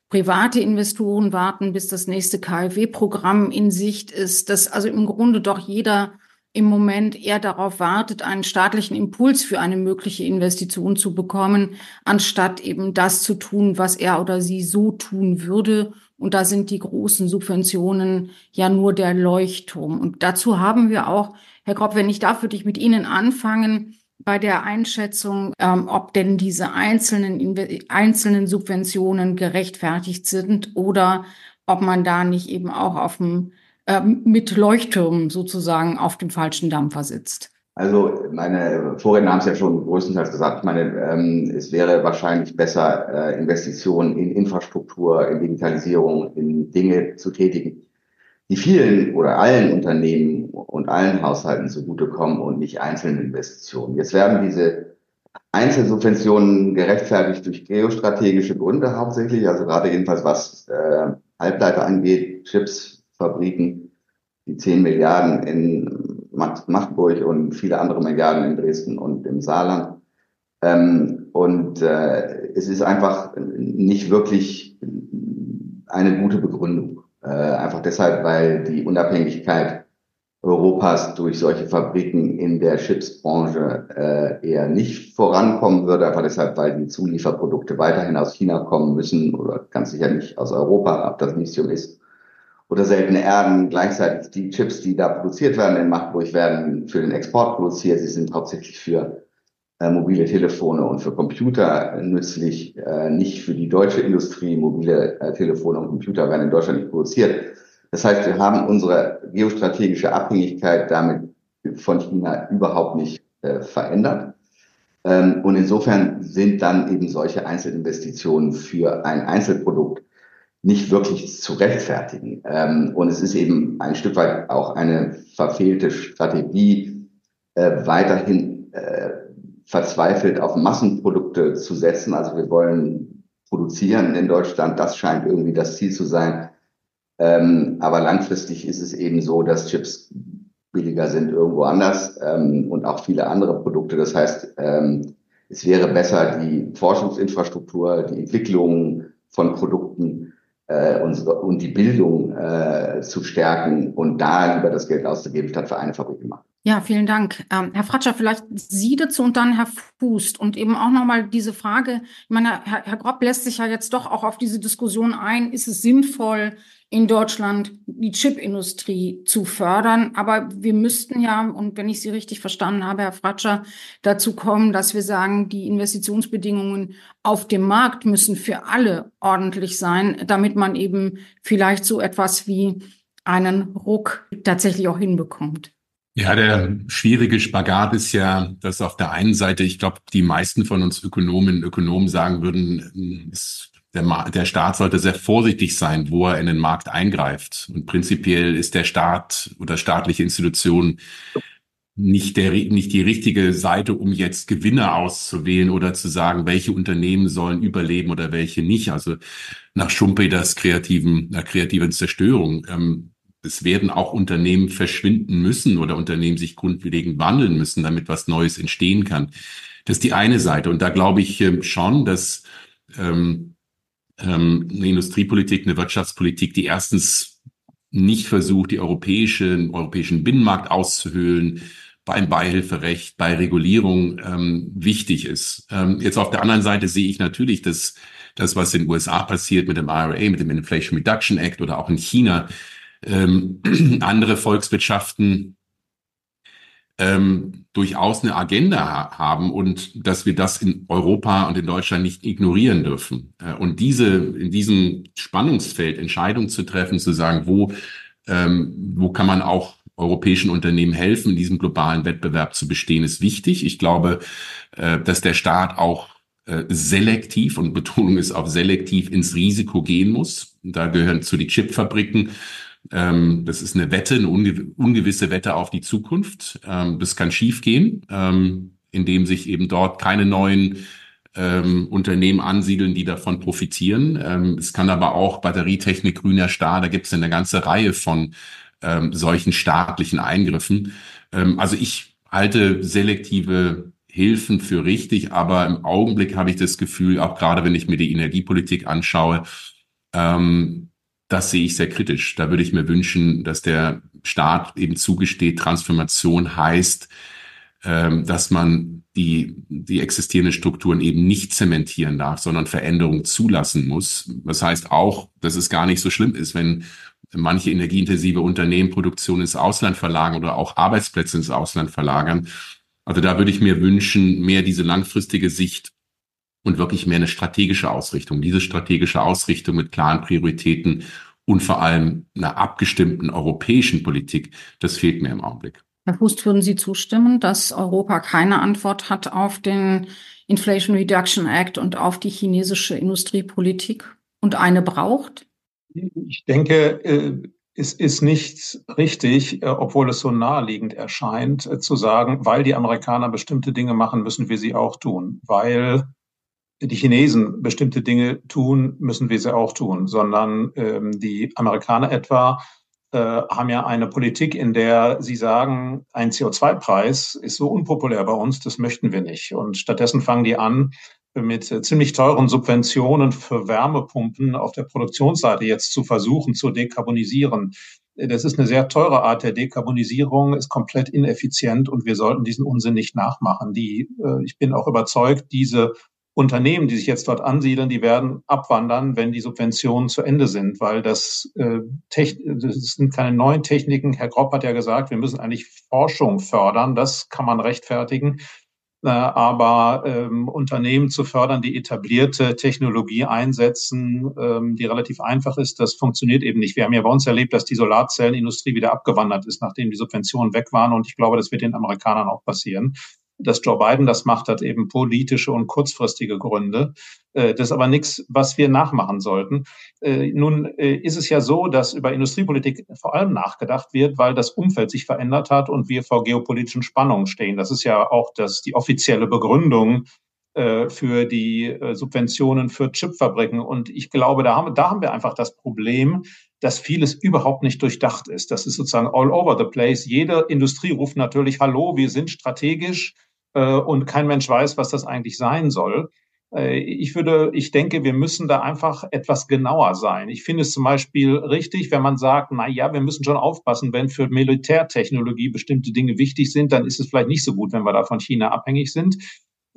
private Investoren warten, bis das nächste KfW-Programm in Sicht ist, dass also im Grunde doch jeder im Moment eher darauf wartet, einen staatlichen Impuls für eine mögliche Investition zu bekommen, anstatt eben das zu tun, was er oder sie so tun würde. Und da sind die großen Subventionen ja nur der Leuchtturm. Und dazu haben wir auch, Herr Gropp, wenn ich darf, würde ich mit Ihnen anfangen, bei der Einschätzung, ähm, ob denn diese einzelnen, einzelnen Subventionen gerechtfertigt sind oder ob man da nicht eben auch auf dem, äh, mit Leuchttürmen sozusagen auf dem falschen Dampfer sitzt.
Also meine Vorredner haben es ja schon größtenteils gesagt. Ich meine, ähm, es wäre wahrscheinlich besser, äh, Investitionen in Infrastruktur, in Digitalisierung, in Dinge zu tätigen, die vielen oder allen Unternehmen und allen Haushalten zugutekommen und nicht einzelnen Investitionen. Jetzt werden diese Einzelsubventionen gerechtfertigt durch geostrategische Gründe hauptsächlich, also gerade jedenfalls was äh, Halbleiter angeht, Chips, Fabriken, die 10 Milliarden in Magdeburg und viele andere Milliarden in Dresden und im Saarland. Ähm, und äh, es ist einfach nicht wirklich eine gute Begründung. Äh, einfach deshalb, weil die Unabhängigkeit Europas durch solche Fabriken in der Chipsbranche äh, eher nicht vorankommen würde, einfach deshalb, weil die Zulieferprodukte weiterhin aus China kommen müssen oder ganz sicher nicht aus Europa, ob das Lithium ist oder seltene Erden. Gleichzeitig die Chips, die da produziert werden in Magdeburg, werden für den Export produziert. Sie sind hauptsächlich für äh, mobile Telefone und für Computer nützlich, äh, nicht für die deutsche Industrie. Mobile äh, Telefone und Computer werden in Deutschland nicht produziert. Das heißt, wir haben unsere geostrategische Abhängigkeit damit von China überhaupt nicht äh, verändert. Ähm, und insofern sind dann eben solche Einzelinvestitionen für ein Einzelprodukt nicht wirklich zu rechtfertigen. Ähm, und es ist eben ein Stück weit auch eine verfehlte Strategie, äh, weiterhin äh, verzweifelt auf Massenprodukte zu setzen. Also wir wollen produzieren in Deutschland, das scheint irgendwie das Ziel zu sein. Ähm, aber langfristig ist es eben so, dass Chips billiger sind irgendwo anders ähm, und auch viele andere Produkte. Das heißt, ähm, es wäre besser, die Forschungsinfrastruktur, die Entwicklung von Produkten äh, und, und die Bildung äh, zu stärken und da lieber das Geld auszugeben, statt für eine Fabrik gemacht.
Ja, vielen Dank. Ähm, Herr Fratscher, vielleicht Sie dazu und dann Herr Fußt und eben auch nochmal diese Frage, ich meine, Herr, Herr Grob lässt sich ja jetzt doch auch auf diese Diskussion ein, ist es sinnvoll, in Deutschland die Chipindustrie zu fördern. Aber wir müssten ja, und wenn ich Sie richtig verstanden habe, Herr Fratscher, dazu kommen, dass wir sagen, die Investitionsbedingungen auf dem Markt müssen für alle ordentlich sein, damit man eben vielleicht so etwas wie einen Ruck tatsächlich auch hinbekommt.
Ja, der schwierige Spagat ist ja, dass auf der einen Seite, ich glaube, die meisten von uns Ökonominnen und Ökonomen sagen würden, es der, der Staat sollte sehr vorsichtig sein, wo er in den Markt eingreift. Und prinzipiell ist der Staat oder staatliche Institutionen nicht der, nicht die richtige Seite, um jetzt Gewinne auszuwählen oder zu sagen, welche Unternehmen sollen überleben oder welche nicht. Also nach Schumpeters kreativen, nach kreativen Zerstörung. Ähm, es werden auch Unternehmen verschwinden müssen oder Unternehmen sich grundlegend wandeln müssen, damit was Neues entstehen kann. Das ist die eine Seite. Und da glaube ich ähm, schon, dass ähm, ähm, eine Industriepolitik, eine Wirtschaftspolitik, die erstens nicht versucht, die europäische, den europäischen Binnenmarkt auszuhöhlen, beim Beihilferecht, bei Regulierung ähm, wichtig ist. Ähm, jetzt auf der anderen Seite sehe ich natürlich, dass das, was in den USA passiert mit dem IRA, mit dem Inflation Reduction Act oder auch in China, ähm, *clears throat* andere Volkswirtschaften ähm, durchaus eine Agenda haben und dass wir das in Europa und in Deutschland nicht ignorieren dürfen. Äh, und diese in diesem Spannungsfeld Entscheidungen zu treffen, zu sagen, wo ähm, wo kann man auch europäischen Unternehmen helfen, in diesem globalen Wettbewerb zu bestehen, ist wichtig. Ich glaube, äh, dass der Staat auch äh, selektiv und Betonung ist auf selektiv ins Risiko gehen muss. Da gehören zu die Chipfabriken ähm, das ist eine Wette, eine unge ungewisse Wette auf die Zukunft. Ähm, das kann schiefgehen, ähm, indem sich eben dort keine neuen ähm, Unternehmen ansiedeln, die davon profitieren. Ähm, es kann aber auch Batterietechnik, grüner Stahl, da gibt es eine ganze Reihe von ähm, solchen staatlichen Eingriffen. Also ich halte selektive Hilfen für richtig, aber im Augenblick habe ich das Gefühl, auch gerade wenn ich mir die Energiepolitik anschaue, ähm, das sehe ich sehr kritisch. Da würde ich mir wünschen, dass der Staat eben zugesteht, Transformation heißt, ähm, dass man die, die existierenden Strukturen eben nicht zementieren darf, sondern Veränderungen zulassen muss. Das heißt auch, dass es gar nicht so schlimm ist, wenn manche energieintensive Unternehmen Produktion ins Ausland verlagern oder auch Arbeitsplätze ins Ausland verlagern. Also da würde ich mir wünschen, mehr diese langfristige Sicht und wirklich mehr eine strategische Ausrichtung. Diese strategische Ausrichtung mit klaren Prioritäten und vor allem einer abgestimmten europäischen Politik, das fehlt mir im Augenblick.
Herr Fuß, würden Sie zustimmen, dass Europa keine Antwort hat auf den Inflation Reduction Act und auf die chinesische Industriepolitik und eine braucht?
Ich denke, äh, es ist nicht richtig, äh, obwohl es so naheliegend erscheint, äh, zu sagen, weil die Amerikaner bestimmte Dinge machen, müssen wir sie auch tun. Weil die Chinesen bestimmte Dinge tun, müssen wir sie auch tun, sondern ähm, die Amerikaner etwa äh, haben ja eine Politik, in der sie sagen, ein CO2-Preis ist so unpopulär bei uns, das möchten wir nicht. Und stattdessen fangen die an, mit äh, ziemlich teuren Subventionen für Wärmepumpen auf der Produktionsseite jetzt zu versuchen zu dekarbonisieren. Das ist eine sehr teure Art der Dekarbonisierung, ist komplett ineffizient und wir sollten diesen Unsinn nicht nachmachen. Die, äh, ich bin auch überzeugt, diese Unternehmen, die sich jetzt dort ansiedeln, die werden abwandern, wenn die Subventionen zu Ende sind, weil das, äh, das sind keine neuen Techniken. Herr Gropp hat ja gesagt, wir müssen eigentlich Forschung fördern. Das kann man rechtfertigen. Äh, aber ähm, Unternehmen zu fördern, die etablierte Technologie einsetzen, ähm, die relativ einfach ist, das funktioniert eben nicht. Wir haben ja bei uns erlebt, dass die Solarzellenindustrie wieder abgewandert ist, nachdem die Subventionen weg waren. Und ich glaube, das wird den Amerikanern auch passieren dass Joe Biden das macht, hat eben politische und kurzfristige Gründe. Äh, das ist aber nichts, was wir nachmachen sollten. Äh, nun äh, ist es ja so, dass über Industriepolitik vor allem nachgedacht wird, weil das Umfeld sich verändert hat und wir vor geopolitischen Spannungen stehen. Das ist ja auch das, die offizielle Begründung für die Subventionen für Chipfabriken. Und ich glaube, da haben, da haben wir einfach das Problem, dass vieles überhaupt nicht durchdacht ist. Das ist sozusagen all over the place. Jede Industrie ruft natürlich, hallo, wir sind strategisch, äh, und kein Mensch weiß, was das eigentlich sein soll. Äh, ich würde, ich denke, wir müssen da einfach etwas genauer sein. Ich finde es zum Beispiel richtig, wenn man sagt, na ja, wir müssen schon aufpassen, wenn für Militärtechnologie bestimmte Dinge wichtig sind, dann ist es vielleicht nicht so gut, wenn wir da von China abhängig sind.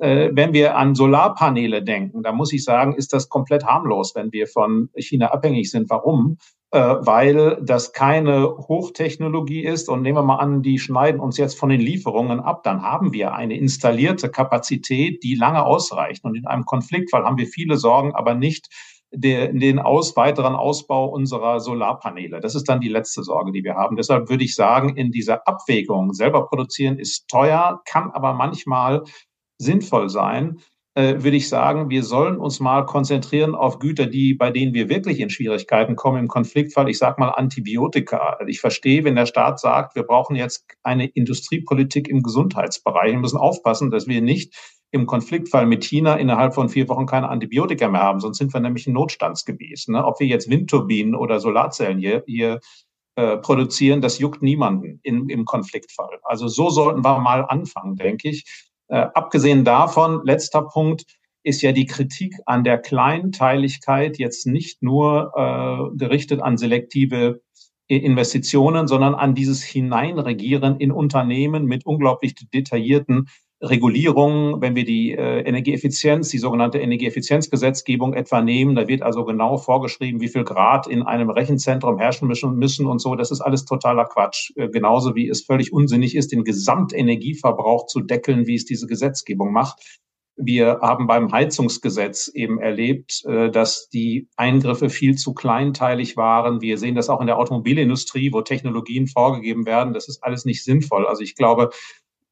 Äh, wenn wir an Solarpaneele denken, da muss ich sagen, ist das komplett harmlos, wenn wir von China abhängig sind. Warum? Äh, weil das keine Hochtechnologie ist. Und nehmen wir mal an, die schneiden uns jetzt von den Lieferungen ab, dann haben wir eine installierte Kapazität, die lange ausreicht. Und in einem Konfliktfall haben wir viele Sorgen, aber nicht den aus, weiteren Ausbau unserer Solarpaneele. Das ist dann die letzte Sorge, die wir haben. Deshalb würde ich sagen, in dieser Abwägung selber produzieren ist teuer, kann aber manchmal sinnvoll sein äh, würde ich sagen, wir sollen uns mal konzentrieren auf Güter, die, bei denen wir wirklich in Schwierigkeiten kommen im Konfliktfall. Ich sage mal Antibiotika. Ich verstehe, wenn der Staat sagt, wir brauchen jetzt eine Industriepolitik im Gesundheitsbereich. Wir müssen aufpassen, dass wir nicht im Konfliktfall mit China innerhalb von vier Wochen keine Antibiotika mehr haben, sonst sind wir nämlich ein Notstandsgebiet. Ne? Ob wir jetzt Windturbinen oder Solarzellen hier, hier äh, produzieren, das juckt niemanden in, im Konfliktfall. Also so sollten wir mal anfangen, denke ich. Äh, abgesehen davon, letzter Punkt, ist ja die Kritik an der Kleinteiligkeit jetzt nicht nur äh, gerichtet an selektive Investitionen, sondern an dieses Hineinregieren in Unternehmen mit unglaublich detaillierten Regulierungen, wenn wir die äh, Energieeffizienz, die sogenannte Energieeffizienzgesetzgebung etwa nehmen, da wird also genau vorgeschrieben, wie viel Grad in einem Rechenzentrum herrschen müssen, müssen und so. Das ist alles totaler Quatsch. Äh, genauso wie es völlig unsinnig ist, den Gesamtenergieverbrauch zu deckeln, wie es diese Gesetzgebung macht. Wir haben beim Heizungsgesetz eben erlebt, äh, dass die Eingriffe viel zu kleinteilig waren. Wir sehen das auch in der Automobilindustrie, wo Technologien vorgegeben werden. Das ist alles nicht sinnvoll. Also ich glaube,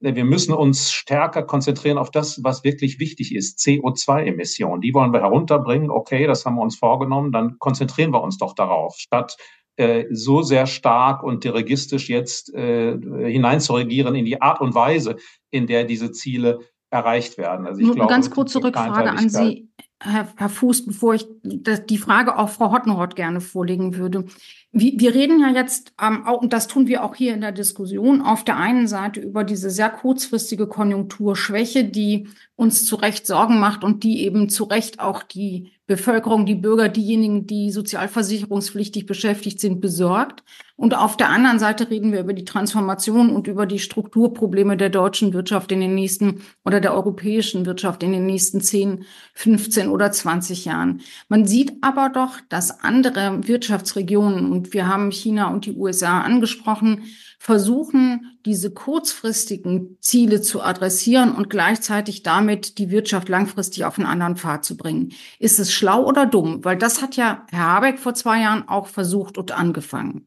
wir müssen uns stärker konzentrieren auf das, was wirklich wichtig ist. CO2-Emissionen, die wollen wir herunterbringen. Okay, das haben wir uns vorgenommen. Dann konzentrieren wir uns doch darauf, statt äh, so sehr stark und dirigistisch jetzt äh, hineinzuregieren in die Art und Weise, in der diese Ziele erreicht werden.
Also ich Nur glaube, ganz kurze Rückfrage an Sie, Herr, Herr Fuß, bevor ich die Frage auch Frau Hottenhott gerne vorlegen würde. Wir reden ja jetzt, ähm, auch, und das tun wir auch hier in der Diskussion, auf der einen Seite über diese sehr kurzfristige Konjunkturschwäche, die uns zu Recht Sorgen macht und die eben zu Recht auch die Bevölkerung, die Bürger, diejenigen, die sozialversicherungspflichtig beschäftigt sind, besorgt. Und auf der anderen Seite reden wir über die Transformation und über die Strukturprobleme der deutschen Wirtschaft in den nächsten oder der europäischen Wirtschaft in den nächsten 10, 15 oder 20 Jahren. Man sieht aber doch, dass andere Wirtschaftsregionen, und wir haben China und die USA angesprochen, versuchen, diese kurzfristigen Ziele zu adressieren und gleichzeitig damit die Wirtschaft langfristig auf einen anderen Pfad zu bringen. Ist es schlau oder dumm? Weil das hat ja Herr Habeck vor zwei Jahren auch versucht und angefangen.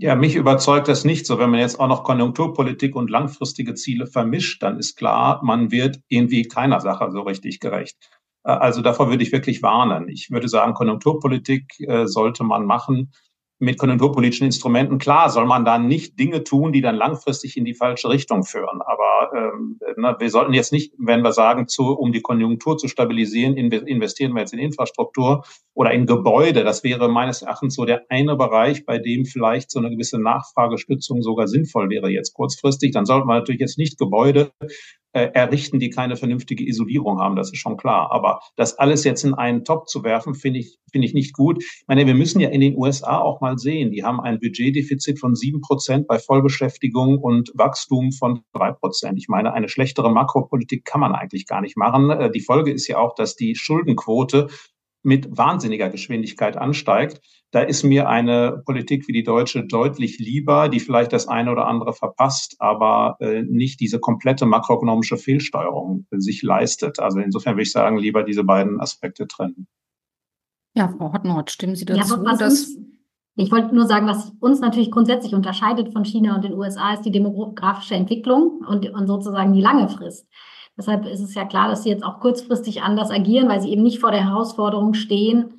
Ja, mich überzeugt das nicht so. Wenn man jetzt auch noch Konjunkturpolitik und langfristige Ziele vermischt, dann ist klar, man wird irgendwie keiner Sache so richtig gerecht. Äh, also davor würde ich wirklich warnen. Ich würde sagen, Konjunkturpolitik äh, sollte man machen, mit konjunkturpolitischen Instrumenten. Klar soll man dann nicht Dinge tun, die dann langfristig in die falsche Richtung führen. Aber ähm, na, wir sollten jetzt nicht, wenn wir sagen, zu, um die Konjunktur zu stabilisieren, investieren wir jetzt in Infrastruktur oder in Gebäude. Das wäre meines Erachtens so der eine Bereich, bei dem vielleicht so eine gewisse Nachfragestützung sogar sinnvoll wäre jetzt kurzfristig. Dann sollten wir natürlich jetzt nicht Gebäude äh, errichten, die keine vernünftige Isolierung haben. Das ist schon klar. Aber das alles jetzt in einen Top zu werfen, finde ich, finde ich nicht gut. Ich meine, wir müssen ja in den USA auch mal sehen. Die haben ein Budgetdefizit von sieben Prozent bei Vollbeschäftigung und Wachstum von drei Prozent. Ich meine, eine schlechtere Makropolitik kann man eigentlich gar nicht machen. Äh, die Folge ist ja auch, dass die Schuldenquote mit wahnsinniger Geschwindigkeit ansteigt. Da ist mir eine Politik wie die deutsche deutlich lieber, die vielleicht das eine oder andere verpasst, aber äh, nicht diese komplette makroökonomische Fehlsteuerung sich leistet. Also insofern würde ich sagen, lieber diese beiden Aspekte trennen.
Ja, Frau Hottenhort, stimmen Sie dazu?
Ja, dass ich wollte nur sagen, was uns natürlich grundsätzlich unterscheidet von China und den USA, ist die demografische Entwicklung und, und sozusagen die lange Frist. Deshalb ist es ja klar, dass sie jetzt auch kurzfristig anders agieren, weil sie eben nicht vor der Herausforderung stehen,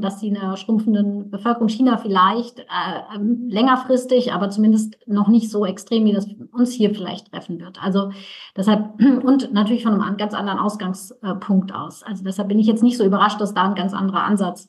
dass sie einer schrumpfenden Bevölkerung China vielleicht äh, längerfristig, aber zumindest noch nicht so extrem, wie das uns hier vielleicht treffen wird. Also deshalb *clears throat* und natürlich von einem ganz anderen Ausgangspunkt aus. Also deshalb bin ich jetzt nicht so überrascht, dass da ein ganz anderer Ansatz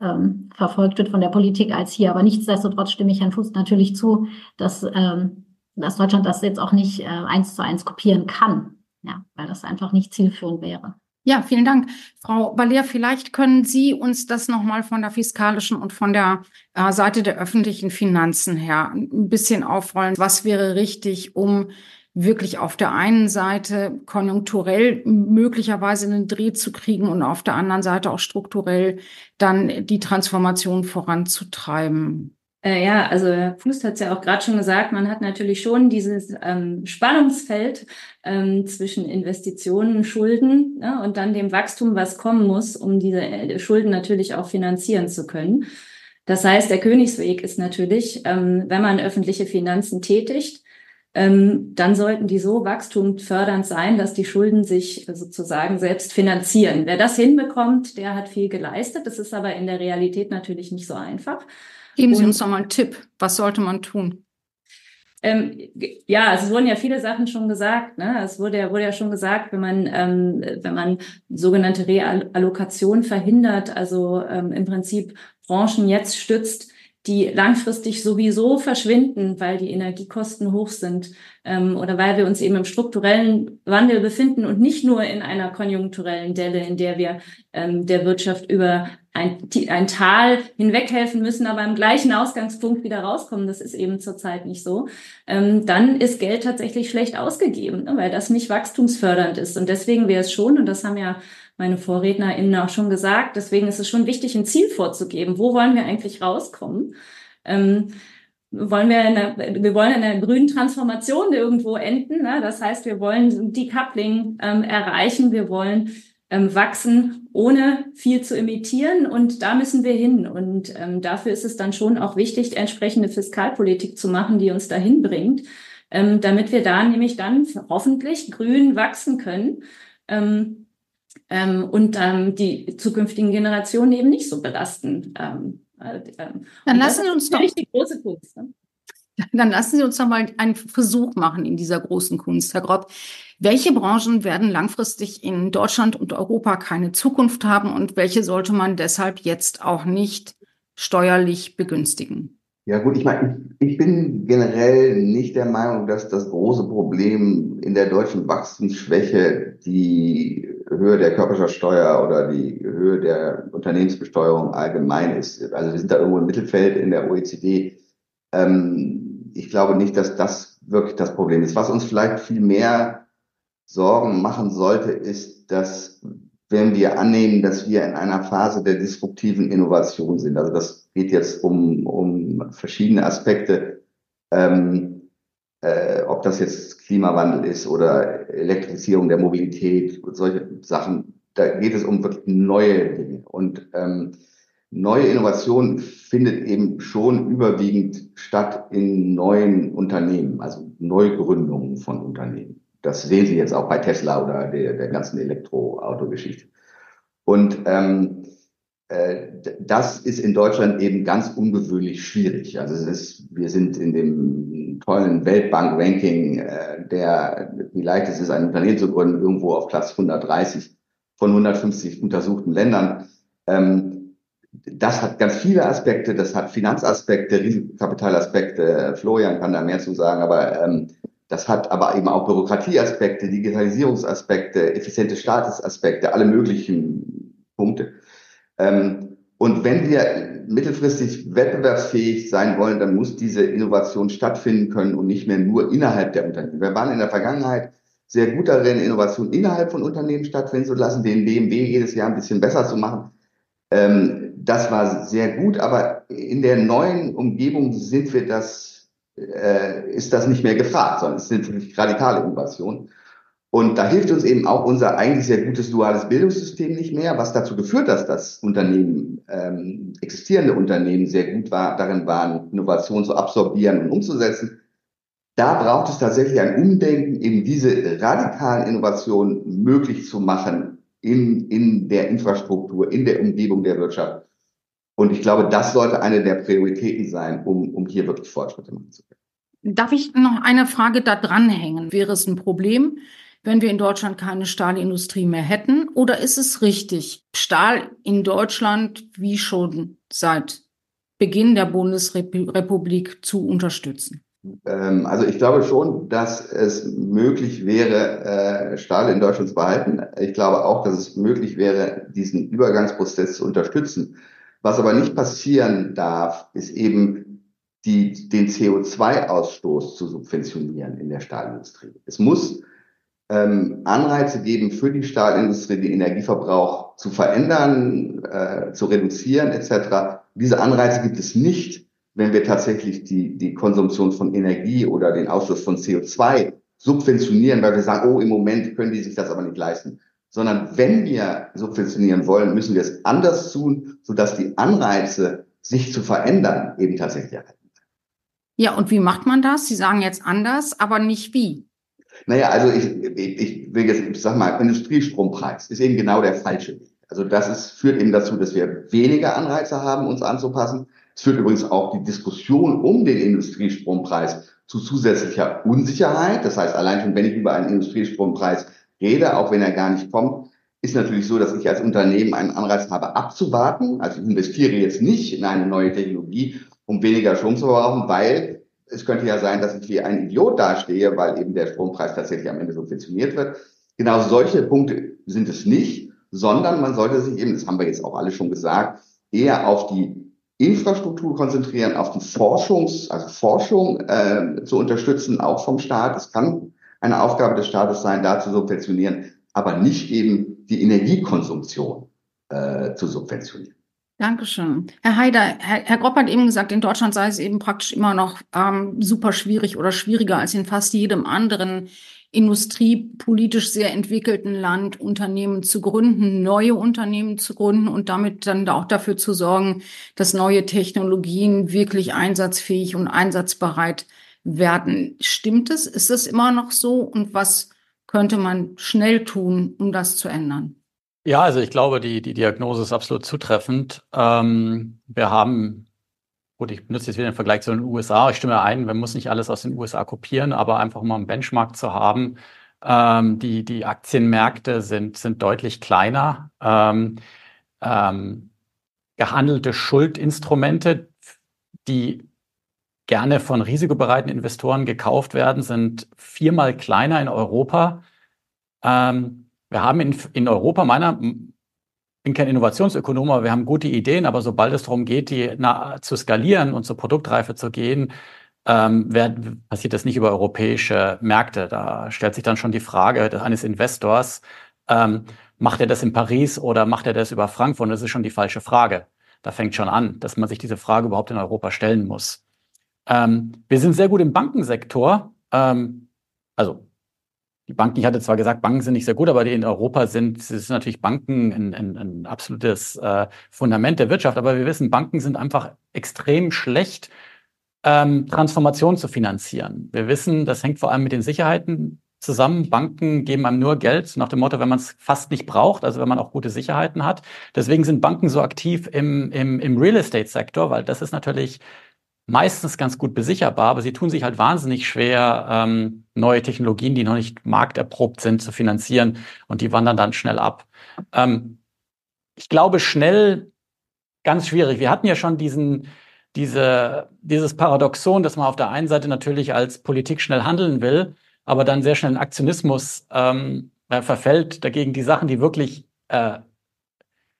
ähm, verfolgt wird von der Politik als hier. Aber nichtsdestotrotz stimme ich Herrn Fuß natürlich zu, dass, ähm, dass Deutschland das jetzt auch nicht äh, eins zu eins kopieren kann. Ja, weil das einfach nicht zielführend wäre.
Ja, vielen Dank. Frau Baller, vielleicht können Sie uns das nochmal von der fiskalischen und von der äh, Seite der öffentlichen Finanzen her ein bisschen aufrollen. Was wäre richtig, um wirklich auf der einen Seite konjunkturell möglicherweise einen Dreh zu kriegen und auf der anderen Seite auch strukturell dann die Transformation voranzutreiben?
Äh, ja, also Herr Fuß hat es ja auch gerade schon gesagt, man hat natürlich schon dieses ähm, Spannungsfeld ähm, zwischen Investitionen, Schulden ne, und dann dem Wachstum, was kommen muss, um diese äh, Schulden natürlich auch finanzieren zu können. Das heißt, der Königsweg ist natürlich, ähm, wenn man öffentliche Finanzen tätigt, ähm, dann sollten die so wachstumfördernd sein, dass die Schulden sich sozusagen selbst finanzieren. Wer das hinbekommt, der hat viel geleistet. Das ist aber in der Realität natürlich nicht so einfach.
Geben Sie uns doch mal einen Tipp. Was sollte man tun?
Ähm, ja, es wurden ja viele Sachen schon gesagt. Ne? Es wurde ja, wurde ja schon gesagt, wenn man, ähm, wenn man sogenannte Reallokation verhindert, also ähm, im Prinzip Branchen jetzt stützt, die langfristig sowieso verschwinden, weil die Energiekosten hoch sind ähm, oder weil wir uns eben im strukturellen Wandel befinden und nicht nur in einer konjunkturellen Delle, in der wir ähm, der Wirtschaft über ein, ein Tal hinweghelfen müssen, aber im gleichen Ausgangspunkt wieder rauskommen. Das ist eben zurzeit nicht so. Ähm, dann ist Geld tatsächlich schlecht ausgegeben, ne, weil das nicht wachstumsfördernd ist. Und deswegen wäre es schon, und das haben ja meine VorrednerInnen auch schon gesagt. Deswegen ist es schon wichtig, ein Ziel vorzugeben. Wo wollen wir eigentlich rauskommen? Ähm, wollen wir, in der, wir wollen in einer grünen Transformation irgendwo enden. Ne? Das heißt, wir wollen Decoupling ähm, erreichen. Wir wollen ähm, wachsen, ohne viel zu emittieren. Und da müssen wir hin. Und ähm, dafür ist es dann schon auch wichtig, entsprechende Fiskalpolitik zu machen, die uns dahin bringt, ähm, damit wir da nämlich dann hoffentlich grün wachsen können. Ähm, ähm, und ähm, die zukünftigen Generationen eben nicht so belasten. Ähm,
äh, ähm, Dann lassen Sie uns doch die große Kunst. Ne? Dann lassen Sie uns doch mal einen Versuch machen in dieser großen Kunst, Herr Grob. Welche Branchen werden langfristig in Deutschland und Europa keine Zukunft haben und welche sollte man deshalb jetzt auch nicht steuerlich begünstigen?
Ja gut, ich meine, ich bin generell nicht der Meinung, dass das große Problem in der deutschen Wachstumsschwäche die Höhe der Körperschaftsteuer oder die Höhe der Unternehmensbesteuerung allgemein ist. Also wir sind da irgendwo im Mittelfeld in der OECD. Ähm, ich glaube nicht, dass das wirklich das Problem ist. Was uns vielleicht viel mehr Sorgen machen sollte, ist, dass wenn wir annehmen, dass wir in einer Phase der disruptiven Innovation sind, also das geht jetzt um, um verschiedene Aspekte, ähm, äh, ob das jetzt Klimawandel ist oder Elektrifizierung der Mobilität und solche Sachen, da geht es um wirklich neue Dinge. Und ähm, neue Innovation findet eben schon überwiegend statt in neuen Unternehmen, also Neugründungen von Unternehmen. Das sehen Sie jetzt auch bei Tesla oder der, der ganzen Elektroautogeschichte. Und ähm, äh, das ist in Deutschland eben ganz ungewöhnlich schwierig. Also es ist, wir sind in dem tollen Weltbank-Ranking, äh, der, wie leicht es ist, ein Unternehmen zu gründen, irgendwo auf Platz 130 von 150 untersuchten Ländern. Ähm, das hat ganz viele Aspekte, das hat Finanzaspekte, Risikokapitalaspekte. Florian kann da mehr zu sagen, aber ähm, das hat aber eben auch Bürokratieaspekte, Digitalisierungsaspekte, effiziente Statusaspekte, alle möglichen Punkte. Ähm, und wenn wir mittelfristig wettbewerbsfähig sein wollen, dann muss diese Innovation stattfinden können und nicht mehr nur innerhalb der Unternehmen. Wir waren in der Vergangenheit sehr gut darin, Innovation innerhalb von Unternehmen stattfinden zu lassen, den BMW jedes Jahr ein bisschen besser zu machen. Ähm, das war sehr gut, aber in der neuen Umgebung sind wir das, äh, ist das nicht mehr gefragt, sondern es sind wirklich radikale Innovationen. Und da hilft uns eben auch unser eigentlich sehr gutes duales Bildungssystem nicht mehr, was dazu geführt hat, dass das Unternehmen, ähm, existierende Unternehmen sehr gut war, darin waren, Innovation zu absorbieren und umzusetzen. Da braucht es tatsächlich ein Umdenken, eben diese radikalen Innovationen möglich zu machen in, in der Infrastruktur, in der Umgebung der Wirtschaft. Und ich glaube, das sollte eine der Prioritäten sein, um, um hier wirklich Fortschritte machen zu können.
Darf ich noch eine Frage da dranhängen? Wäre es ein Problem, wenn wir in Deutschland keine Stahlindustrie mehr hätten? Oder ist es richtig, Stahl in Deutschland wie schon seit Beginn der Bundesrepublik zu unterstützen?
Ähm, also ich glaube schon, dass es möglich wäre, äh, Stahl in Deutschland zu behalten. Ich glaube auch, dass es möglich wäre, diesen Übergangsprozess zu unterstützen. Was aber nicht passieren darf, ist eben die, den CO2-Ausstoß zu subventionieren in der Stahlindustrie. Es muss ähm, Anreize geben für die Stahlindustrie, den Energieverbrauch zu verändern, äh, zu reduzieren etc. Diese Anreize gibt es nicht, wenn wir tatsächlich die, die Konsumtion von Energie oder den Ausstoß von CO2 subventionieren, weil wir sagen, oh, im Moment können die sich das aber nicht leisten. Sondern wenn wir subventionieren wollen, müssen wir es anders tun, sodass die Anreize, sich zu verändern, eben tatsächlich erhalten.
Ja, und wie macht man das? Sie sagen jetzt anders, aber nicht wie.
Naja, also ich, ich, ich will jetzt, ich sag mal, Industriestrompreis ist eben genau der falsche Weg. Also das ist, führt eben dazu, dass wir weniger Anreize haben, uns anzupassen. Es führt übrigens auch die Diskussion um den Industriestrompreis zu zusätzlicher Unsicherheit. Das heißt, allein schon, wenn ich über einen Industriestrompreis rede, auch wenn er gar nicht kommt, ist natürlich so, dass ich als Unternehmen einen Anreiz habe, abzuwarten. Also ich investiere jetzt nicht in eine neue Technologie, um weniger Strom zu verbrauchen, weil es könnte ja sein, dass ich wie ein Idiot dastehe, weil eben der Strompreis tatsächlich am Ende subventioniert wird. Genau solche Punkte sind es nicht, sondern man sollte sich eben, das haben wir jetzt auch alle schon gesagt, eher auf die Infrastruktur konzentrieren, auf die Forschungs, also Forschung äh, zu unterstützen, auch vom Staat. Es kann eine Aufgabe des Staates sein, da zu subventionieren, aber nicht eben die Energiekonsumtion äh, zu subventionieren.
Dankeschön. Herr Haider, Herr, Herr Gropp hat eben gesagt, in Deutschland sei es eben praktisch immer noch ähm, super schwierig oder schwieriger als in fast jedem anderen industriepolitisch sehr entwickelten Land Unternehmen zu gründen, neue Unternehmen zu gründen und damit dann auch dafür zu sorgen, dass neue Technologien wirklich einsatzfähig und einsatzbereit werden. Stimmt es? Ist es immer noch so? Und was könnte man schnell tun, um das zu ändern?
Ja, also ich glaube, die, die Diagnose ist absolut zutreffend. Ähm, wir haben, gut, ich benutze jetzt wieder den Vergleich zu den USA. Ich stimme ein, man muss nicht alles aus den USA kopieren, aber einfach mal einen Benchmark zu haben. Ähm, die, die Aktienmärkte sind, sind deutlich kleiner. Ähm, ähm, gehandelte Schuldinstrumente, die gerne von risikobereiten Investoren gekauft werden, sind viermal kleiner in Europa. Ähm, wir haben in, in Europa meiner bin kein Innovationsökonom, aber wir haben gute Ideen, aber sobald es darum geht, die na, zu skalieren und zur Produktreife zu gehen, ähm, wird, passiert das nicht über europäische Märkte. Da stellt sich dann schon die Frage eines Investors, ähm, macht er das in Paris oder macht er das über Frankfurt? Das ist schon die falsche Frage. Da fängt schon an, dass man sich diese Frage überhaupt in Europa stellen muss. Ähm, wir sind sehr gut im Bankensektor. Ähm, also die Banken, ich hatte zwar gesagt, Banken sind nicht sehr gut, aber die in Europa sind, sind natürlich Banken ein, ein, ein absolutes äh, Fundament der Wirtschaft. Aber wir wissen, Banken sind einfach extrem schlecht, ähm, Transformation zu finanzieren. Wir wissen, das hängt vor allem mit den Sicherheiten zusammen. Banken geben einem nur Geld nach dem Motto, wenn man es fast nicht braucht, also wenn man auch gute Sicherheiten hat. Deswegen sind Banken so aktiv im, im, im Real Estate-Sektor, weil das ist natürlich meistens ganz gut besicherbar, aber sie tun sich halt wahnsinnig schwer, ähm, neue Technologien, die noch nicht markterprobt sind, zu finanzieren und die wandern dann schnell ab. Ähm, ich glaube, schnell ganz schwierig. Wir hatten ja schon diesen, diese, dieses Paradoxon, dass man auf der einen Seite natürlich als Politik schnell handeln will, aber dann sehr schnell in Aktionismus ähm, äh, verfällt. Dagegen die Sachen, die wirklich äh,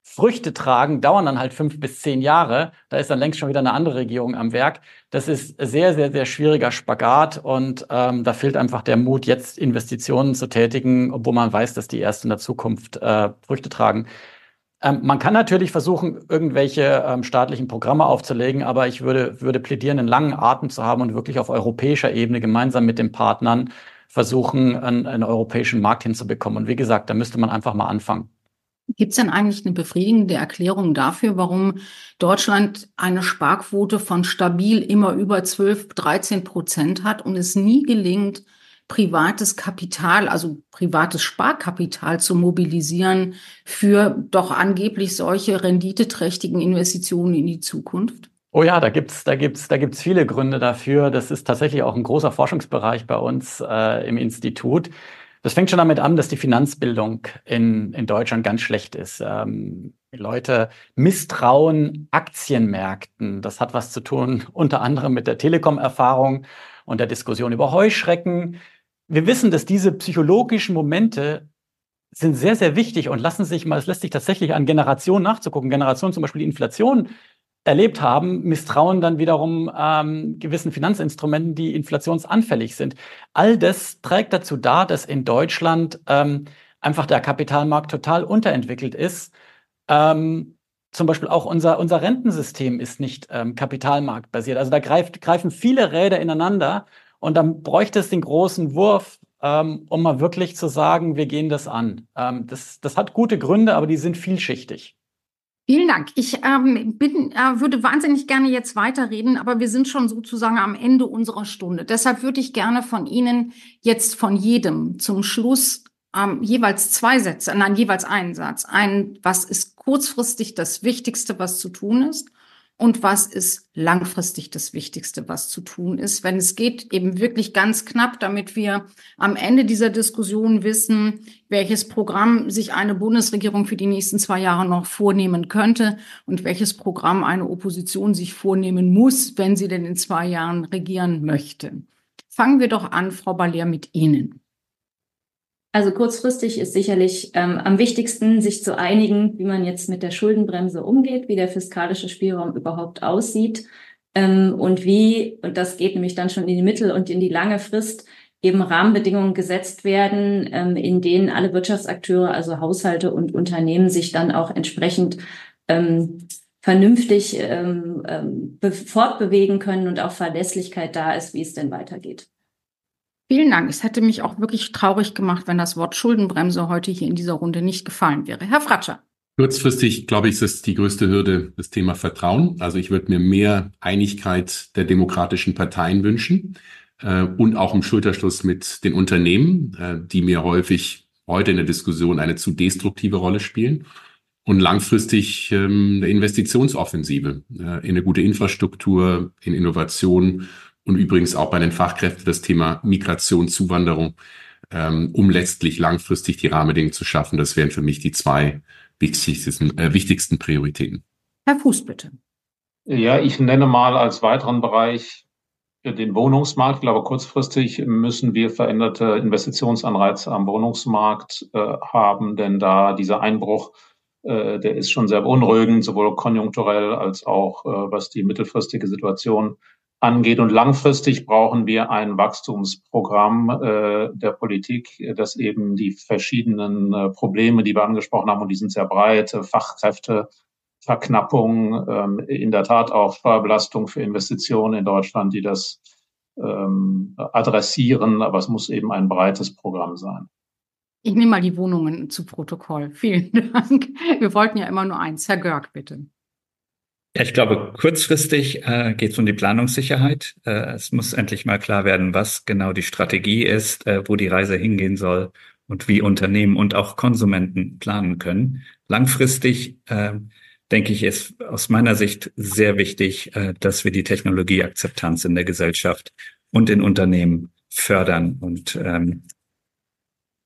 Früchte tragen, dauern dann halt fünf bis zehn Jahre. Da ist dann längst schon wieder eine andere Regierung am Werk. Das ist sehr, sehr, sehr schwieriger Spagat und ähm, da fehlt einfach der Mut, jetzt Investitionen zu tätigen, obwohl man weiß, dass die erst in der Zukunft äh, Früchte tragen. Ähm, man kann natürlich versuchen, irgendwelche ähm, staatlichen Programme aufzulegen, aber ich würde, würde plädieren, einen langen Atem zu haben und wirklich auf europäischer Ebene gemeinsam mit den Partnern versuchen, einen, einen europäischen Markt hinzubekommen. Und wie gesagt, da müsste man einfach mal anfangen.
Gibt es denn eigentlich eine befriedigende Erklärung dafür, warum Deutschland eine Sparquote von stabil immer über 12, 13 Prozent hat und es nie gelingt, privates Kapital, also privates Sparkapital zu mobilisieren für doch angeblich solche renditeträchtigen Investitionen in die Zukunft?
Oh ja, da gibt's, da gibt's, da gibt's viele Gründe dafür. Das ist tatsächlich auch ein großer Forschungsbereich bei uns äh, im Institut. Das fängt schon damit an, dass die Finanzbildung in, in Deutschland ganz schlecht ist. Ähm, Leute misstrauen Aktienmärkten. Das hat was zu tun *laughs* unter anderem mit der Telekom-Erfahrung und der Diskussion über Heuschrecken. Wir wissen, dass diese psychologischen Momente sind sehr, sehr wichtig und lassen sich mal, es lässt sich tatsächlich an Generationen nachzugucken. Generationen zum Beispiel die Inflation erlebt haben, misstrauen dann wiederum ähm, gewissen Finanzinstrumenten, die inflationsanfällig sind. All das trägt dazu da, dass in Deutschland ähm, einfach der Kapitalmarkt total unterentwickelt ist. Ähm, zum Beispiel auch unser, unser Rentensystem ist nicht ähm, kapitalmarktbasiert. Also da greift, greifen viele Räder ineinander und dann bräuchte es den großen Wurf, ähm, um mal wirklich zu sagen, wir gehen das an. Ähm, das, das hat gute Gründe, aber die sind vielschichtig.
Vielen Dank. Ich ähm, bin, äh, würde wahnsinnig gerne jetzt weiterreden, aber wir sind schon sozusagen am Ende unserer Stunde. Deshalb würde ich gerne von Ihnen jetzt von jedem zum Schluss ähm, jeweils zwei Sätze, nein, jeweils einen Satz. Ein, was ist kurzfristig das Wichtigste, was zu tun ist? Und was ist langfristig das Wichtigste, was zu tun ist. Wenn es geht, eben wirklich ganz knapp, damit wir am Ende dieser Diskussion wissen, welches Programm sich eine Bundesregierung für die nächsten zwei Jahre noch vornehmen könnte und welches Programm eine Opposition sich vornehmen muss, wenn sie denn in zwei Jahren regieren möchte. Fangen wir doch an, Frau Baller, mit Ihnen.
Also kurzfristig ist sicherlich ähm, am wichtigsten, sich zu einigen, wie man jetzt mit der Schuldenbremse umgeht, wie der fiskalische Spielraum überhaupt aussieht ähm, und wie, und das geht nämlich dann schon in die Mittel- und in die lange Frist, eben Rahmenbedingungen gesetzt werden, ähm, in denen alle Wirtschaftsakteure, also Haushalte und Unternehmen sich dann auch entsprechend ähm, vernünftig ähm, ähm, fortbewegen können und auch Verlässlichkeit da ist, wie es denn weitergeht.
Vielen Dank. Es hätte mich auch wirklich traurig gemacht, wenn das Wort Schuldenbremse heute hier in dieser Runde nicht gefallen wäre. Herr Fratscher.
Kurzfristig, glaube ich, ist die größte Hürde das Thema Vertrauen. Also ich würde mir mehr Einigkeit der demokratischen Parteien wünschen äh, und auch im Schulterschluss mit den Unternehmen, äh, die mir häufig heute in der Diskussion eine zu destruktive Rolle spielen. Und langfristig ähm, eine Investitionsoffensive äh, in eine gute Infrastruktur, in Innovation und übrigens auch bei den Fachkräften das Thema Migration, Zuwanderung, ähm, um letztlich langfristig die Rahmenbedingungen zu schaffen. Das wären für mich die zwei wichtigsten, äh, wichtigsten Prioritäten.
Herr Fuß, bitte.
Ja, ich nenne mal als weiteren Bereich den Wohnungsmarkt. Ich glaube, kurzfristig müssen wir veränderte Investitionsanreize am Wohnungsmarkt äh, haben, denn da dieser Einbruch äh, der ist schon sehr beunruhigend, sowohl konjunkturell als auch äh, was die mittelfristige Situation angeht. Und langfristig brauchen wir ein Wachstumsprogramm äh, der Politik, das eben die verschiedenen äh, Probleme, die wir angesprochen haben, und die sind sehr breit, äh, Fachkräfte, Verknappung, ähm, in der Tat auch Steuerbelastung für Investitionen in Deutschland, die das ähm, adressieren, aber es muss eben ein breites Programm sein.
Ich nehme mal die Wohnungen zu Protokoll. Vielen *laughs* Dank. Wir wollten ja immer nur eins. Herr Görg, bitte.
Ja, ich glaube, kurzfristig äh, geht es um die Planungssicherheit. Äh, es muss endlich mal klar werden, was genau die Strategie ist, äh, wo die Reise hingehen soll und wie Unternehmen und auch Konsumenten planen können. Langfristig, äh, denke ich, ist aus meiner Sicht sehr wichtig, äh, dass wir die Technologieakzeptanz in der Gesellschaft und in Unternehmen fördern und ähm,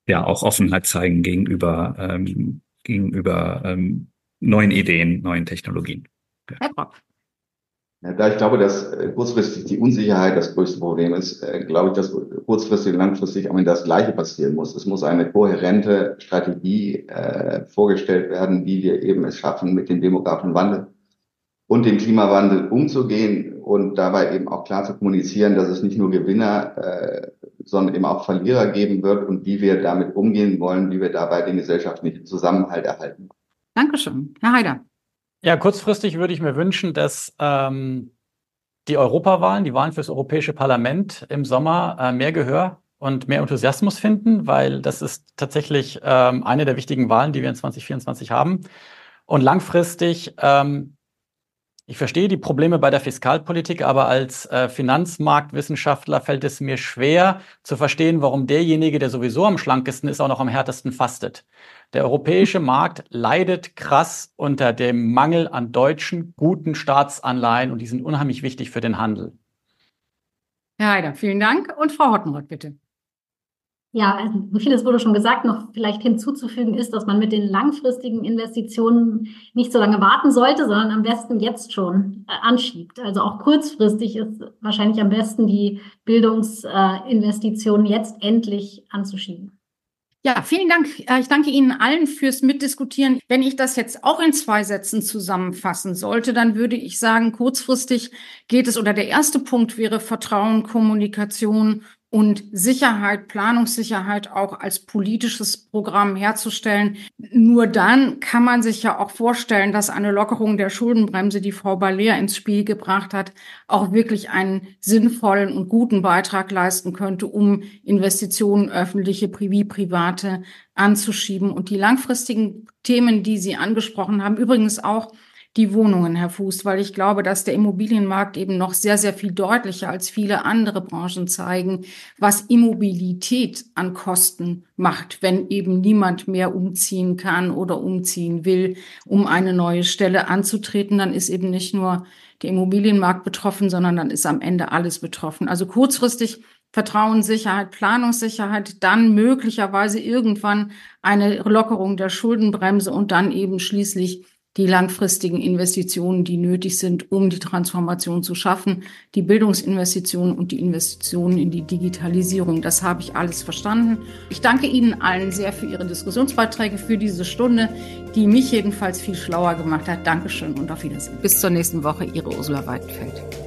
ja auch Offenheit zeigen gegenüber ähm, gegenüber ähm, neuen Ideen, neuen Technologien. Herr Brock.
Ja, da ich glaube, dass äh, kurzfristig die Unsicherheit das größte Problem ist, äh, glaube ich, dass kurzfristig und langfristig am Ende das Gleiche passieren muss. Es muss eine kohärente Strategie äh, vorgestellt werden, wie wir eben es schaffen, mit dem demografischen Wandel und dem Klimawandel umzugehen und dabei eben auch klar zu kommunizieren, dass es nicht nur Gewinner, äh, sondern eben auch Verlierer geben wird und wie wir damit umgehen wollen, wie wir dabei den gesellschaftlichen Zusammenhalt erhalten.
Dankeschön. Herr Haider.
Ja, kurzfristig würde ich mir wünschen, dass ähm, die Europawahlen, die Wahlen fürs Europäische Parlament im Sommer äh, mehr Gehör und mehr Enthusiasmus finden, weil das ist tatsächlich ähm, eine der wichtigen Wahlen, die wir in 2024 haben. Und langfristig ähm, ich verstehe die Probleme bei der Fiskalpolitik, aber als äh, Finanzmarktwissenschaftler fällt es mir schwer zu verstehen, warum derjenige, der sowieso am schlankesten ist, auch noch am härtesten fastet. Der europäische Markt leidet krass unter dem Mangel an deutschen guten Staatsanleihen und die sind unheimlich wichtig für den Handel.
Herr Heider, vielen Dank. Und Frau Hottenrott, bitte.
Ja, also vieles wurde schon gesagt. Noch vielleicht hinzuzufügen ist, dass man mit den langfristigen Investitionen nicht so lange warten sollte, sondern am besten jetzt schon äh, anschiebt. Also auch kurzfristig ist wahrscheinlich am besten die Bildungsinvestitionen jetzt endlich anzuschieben.
Ja, vielen Dank. Äh, ich danke Ihnen allen fürs Mitdiskutieren. Wenn ich das jetzt auch in zwei Sätzen zusammenfassen sollte, dann würde ich sagen, kurzfristig geht es oder der erste Punkt wäre Vertrauen, Kommunikation und Sicherheit, Planungssicherheit auch als politisches Programm herzustellen. Nur dann kann man sich ja auch vorstellen, dass eine Lockerung der Schuldenbremse, die Frau Baller ins Spiel gebracht hat, auch wirklich einen sinnvollen und guten Beitrag leisten könnte, um Investitionen öffentliche wie private anzuschieben. Und die langfristigen Themen, die Sie angesprochen haben, übrigens auch die Wohnungen, Herr Fuß, weil ich glaube, dass der Immobilienmarkt eben noch sehr, sehr viel deutlicher als viele andere Branchen zeigen, was Immobilität an Kosten macht, wenn eben niemand mehr umziehen kann oder umziehen will, um eine neue Stelle anzutreten. Dann ist eben nicht nur der Immobilienmarkt betroffen, sondern dann ist am Ende alles betroffen. Also kurzfristig Vertrauenssicherheit, Planungssicherheit, dann möglicherweise irgendwann eine Lockerung der Schuldenbremse und dann eben schließlich die langfristigen Investitionen, die nötig sind, um die Transformation zu schaffen, die Bildungsinvestitionen und die Investitionen in die Digitalisierung. Das habe ich alles verstanden. Ich danke Ihnen allen sehr für Ihre Diskussionsbeiträge, für diese Stunde, die mich jedenfalls viel schlauer gemacht hat. Dankeschön und auf Wiedersehen. Bis zur nächsten Woche, Ihre Ursula Weidenfeld.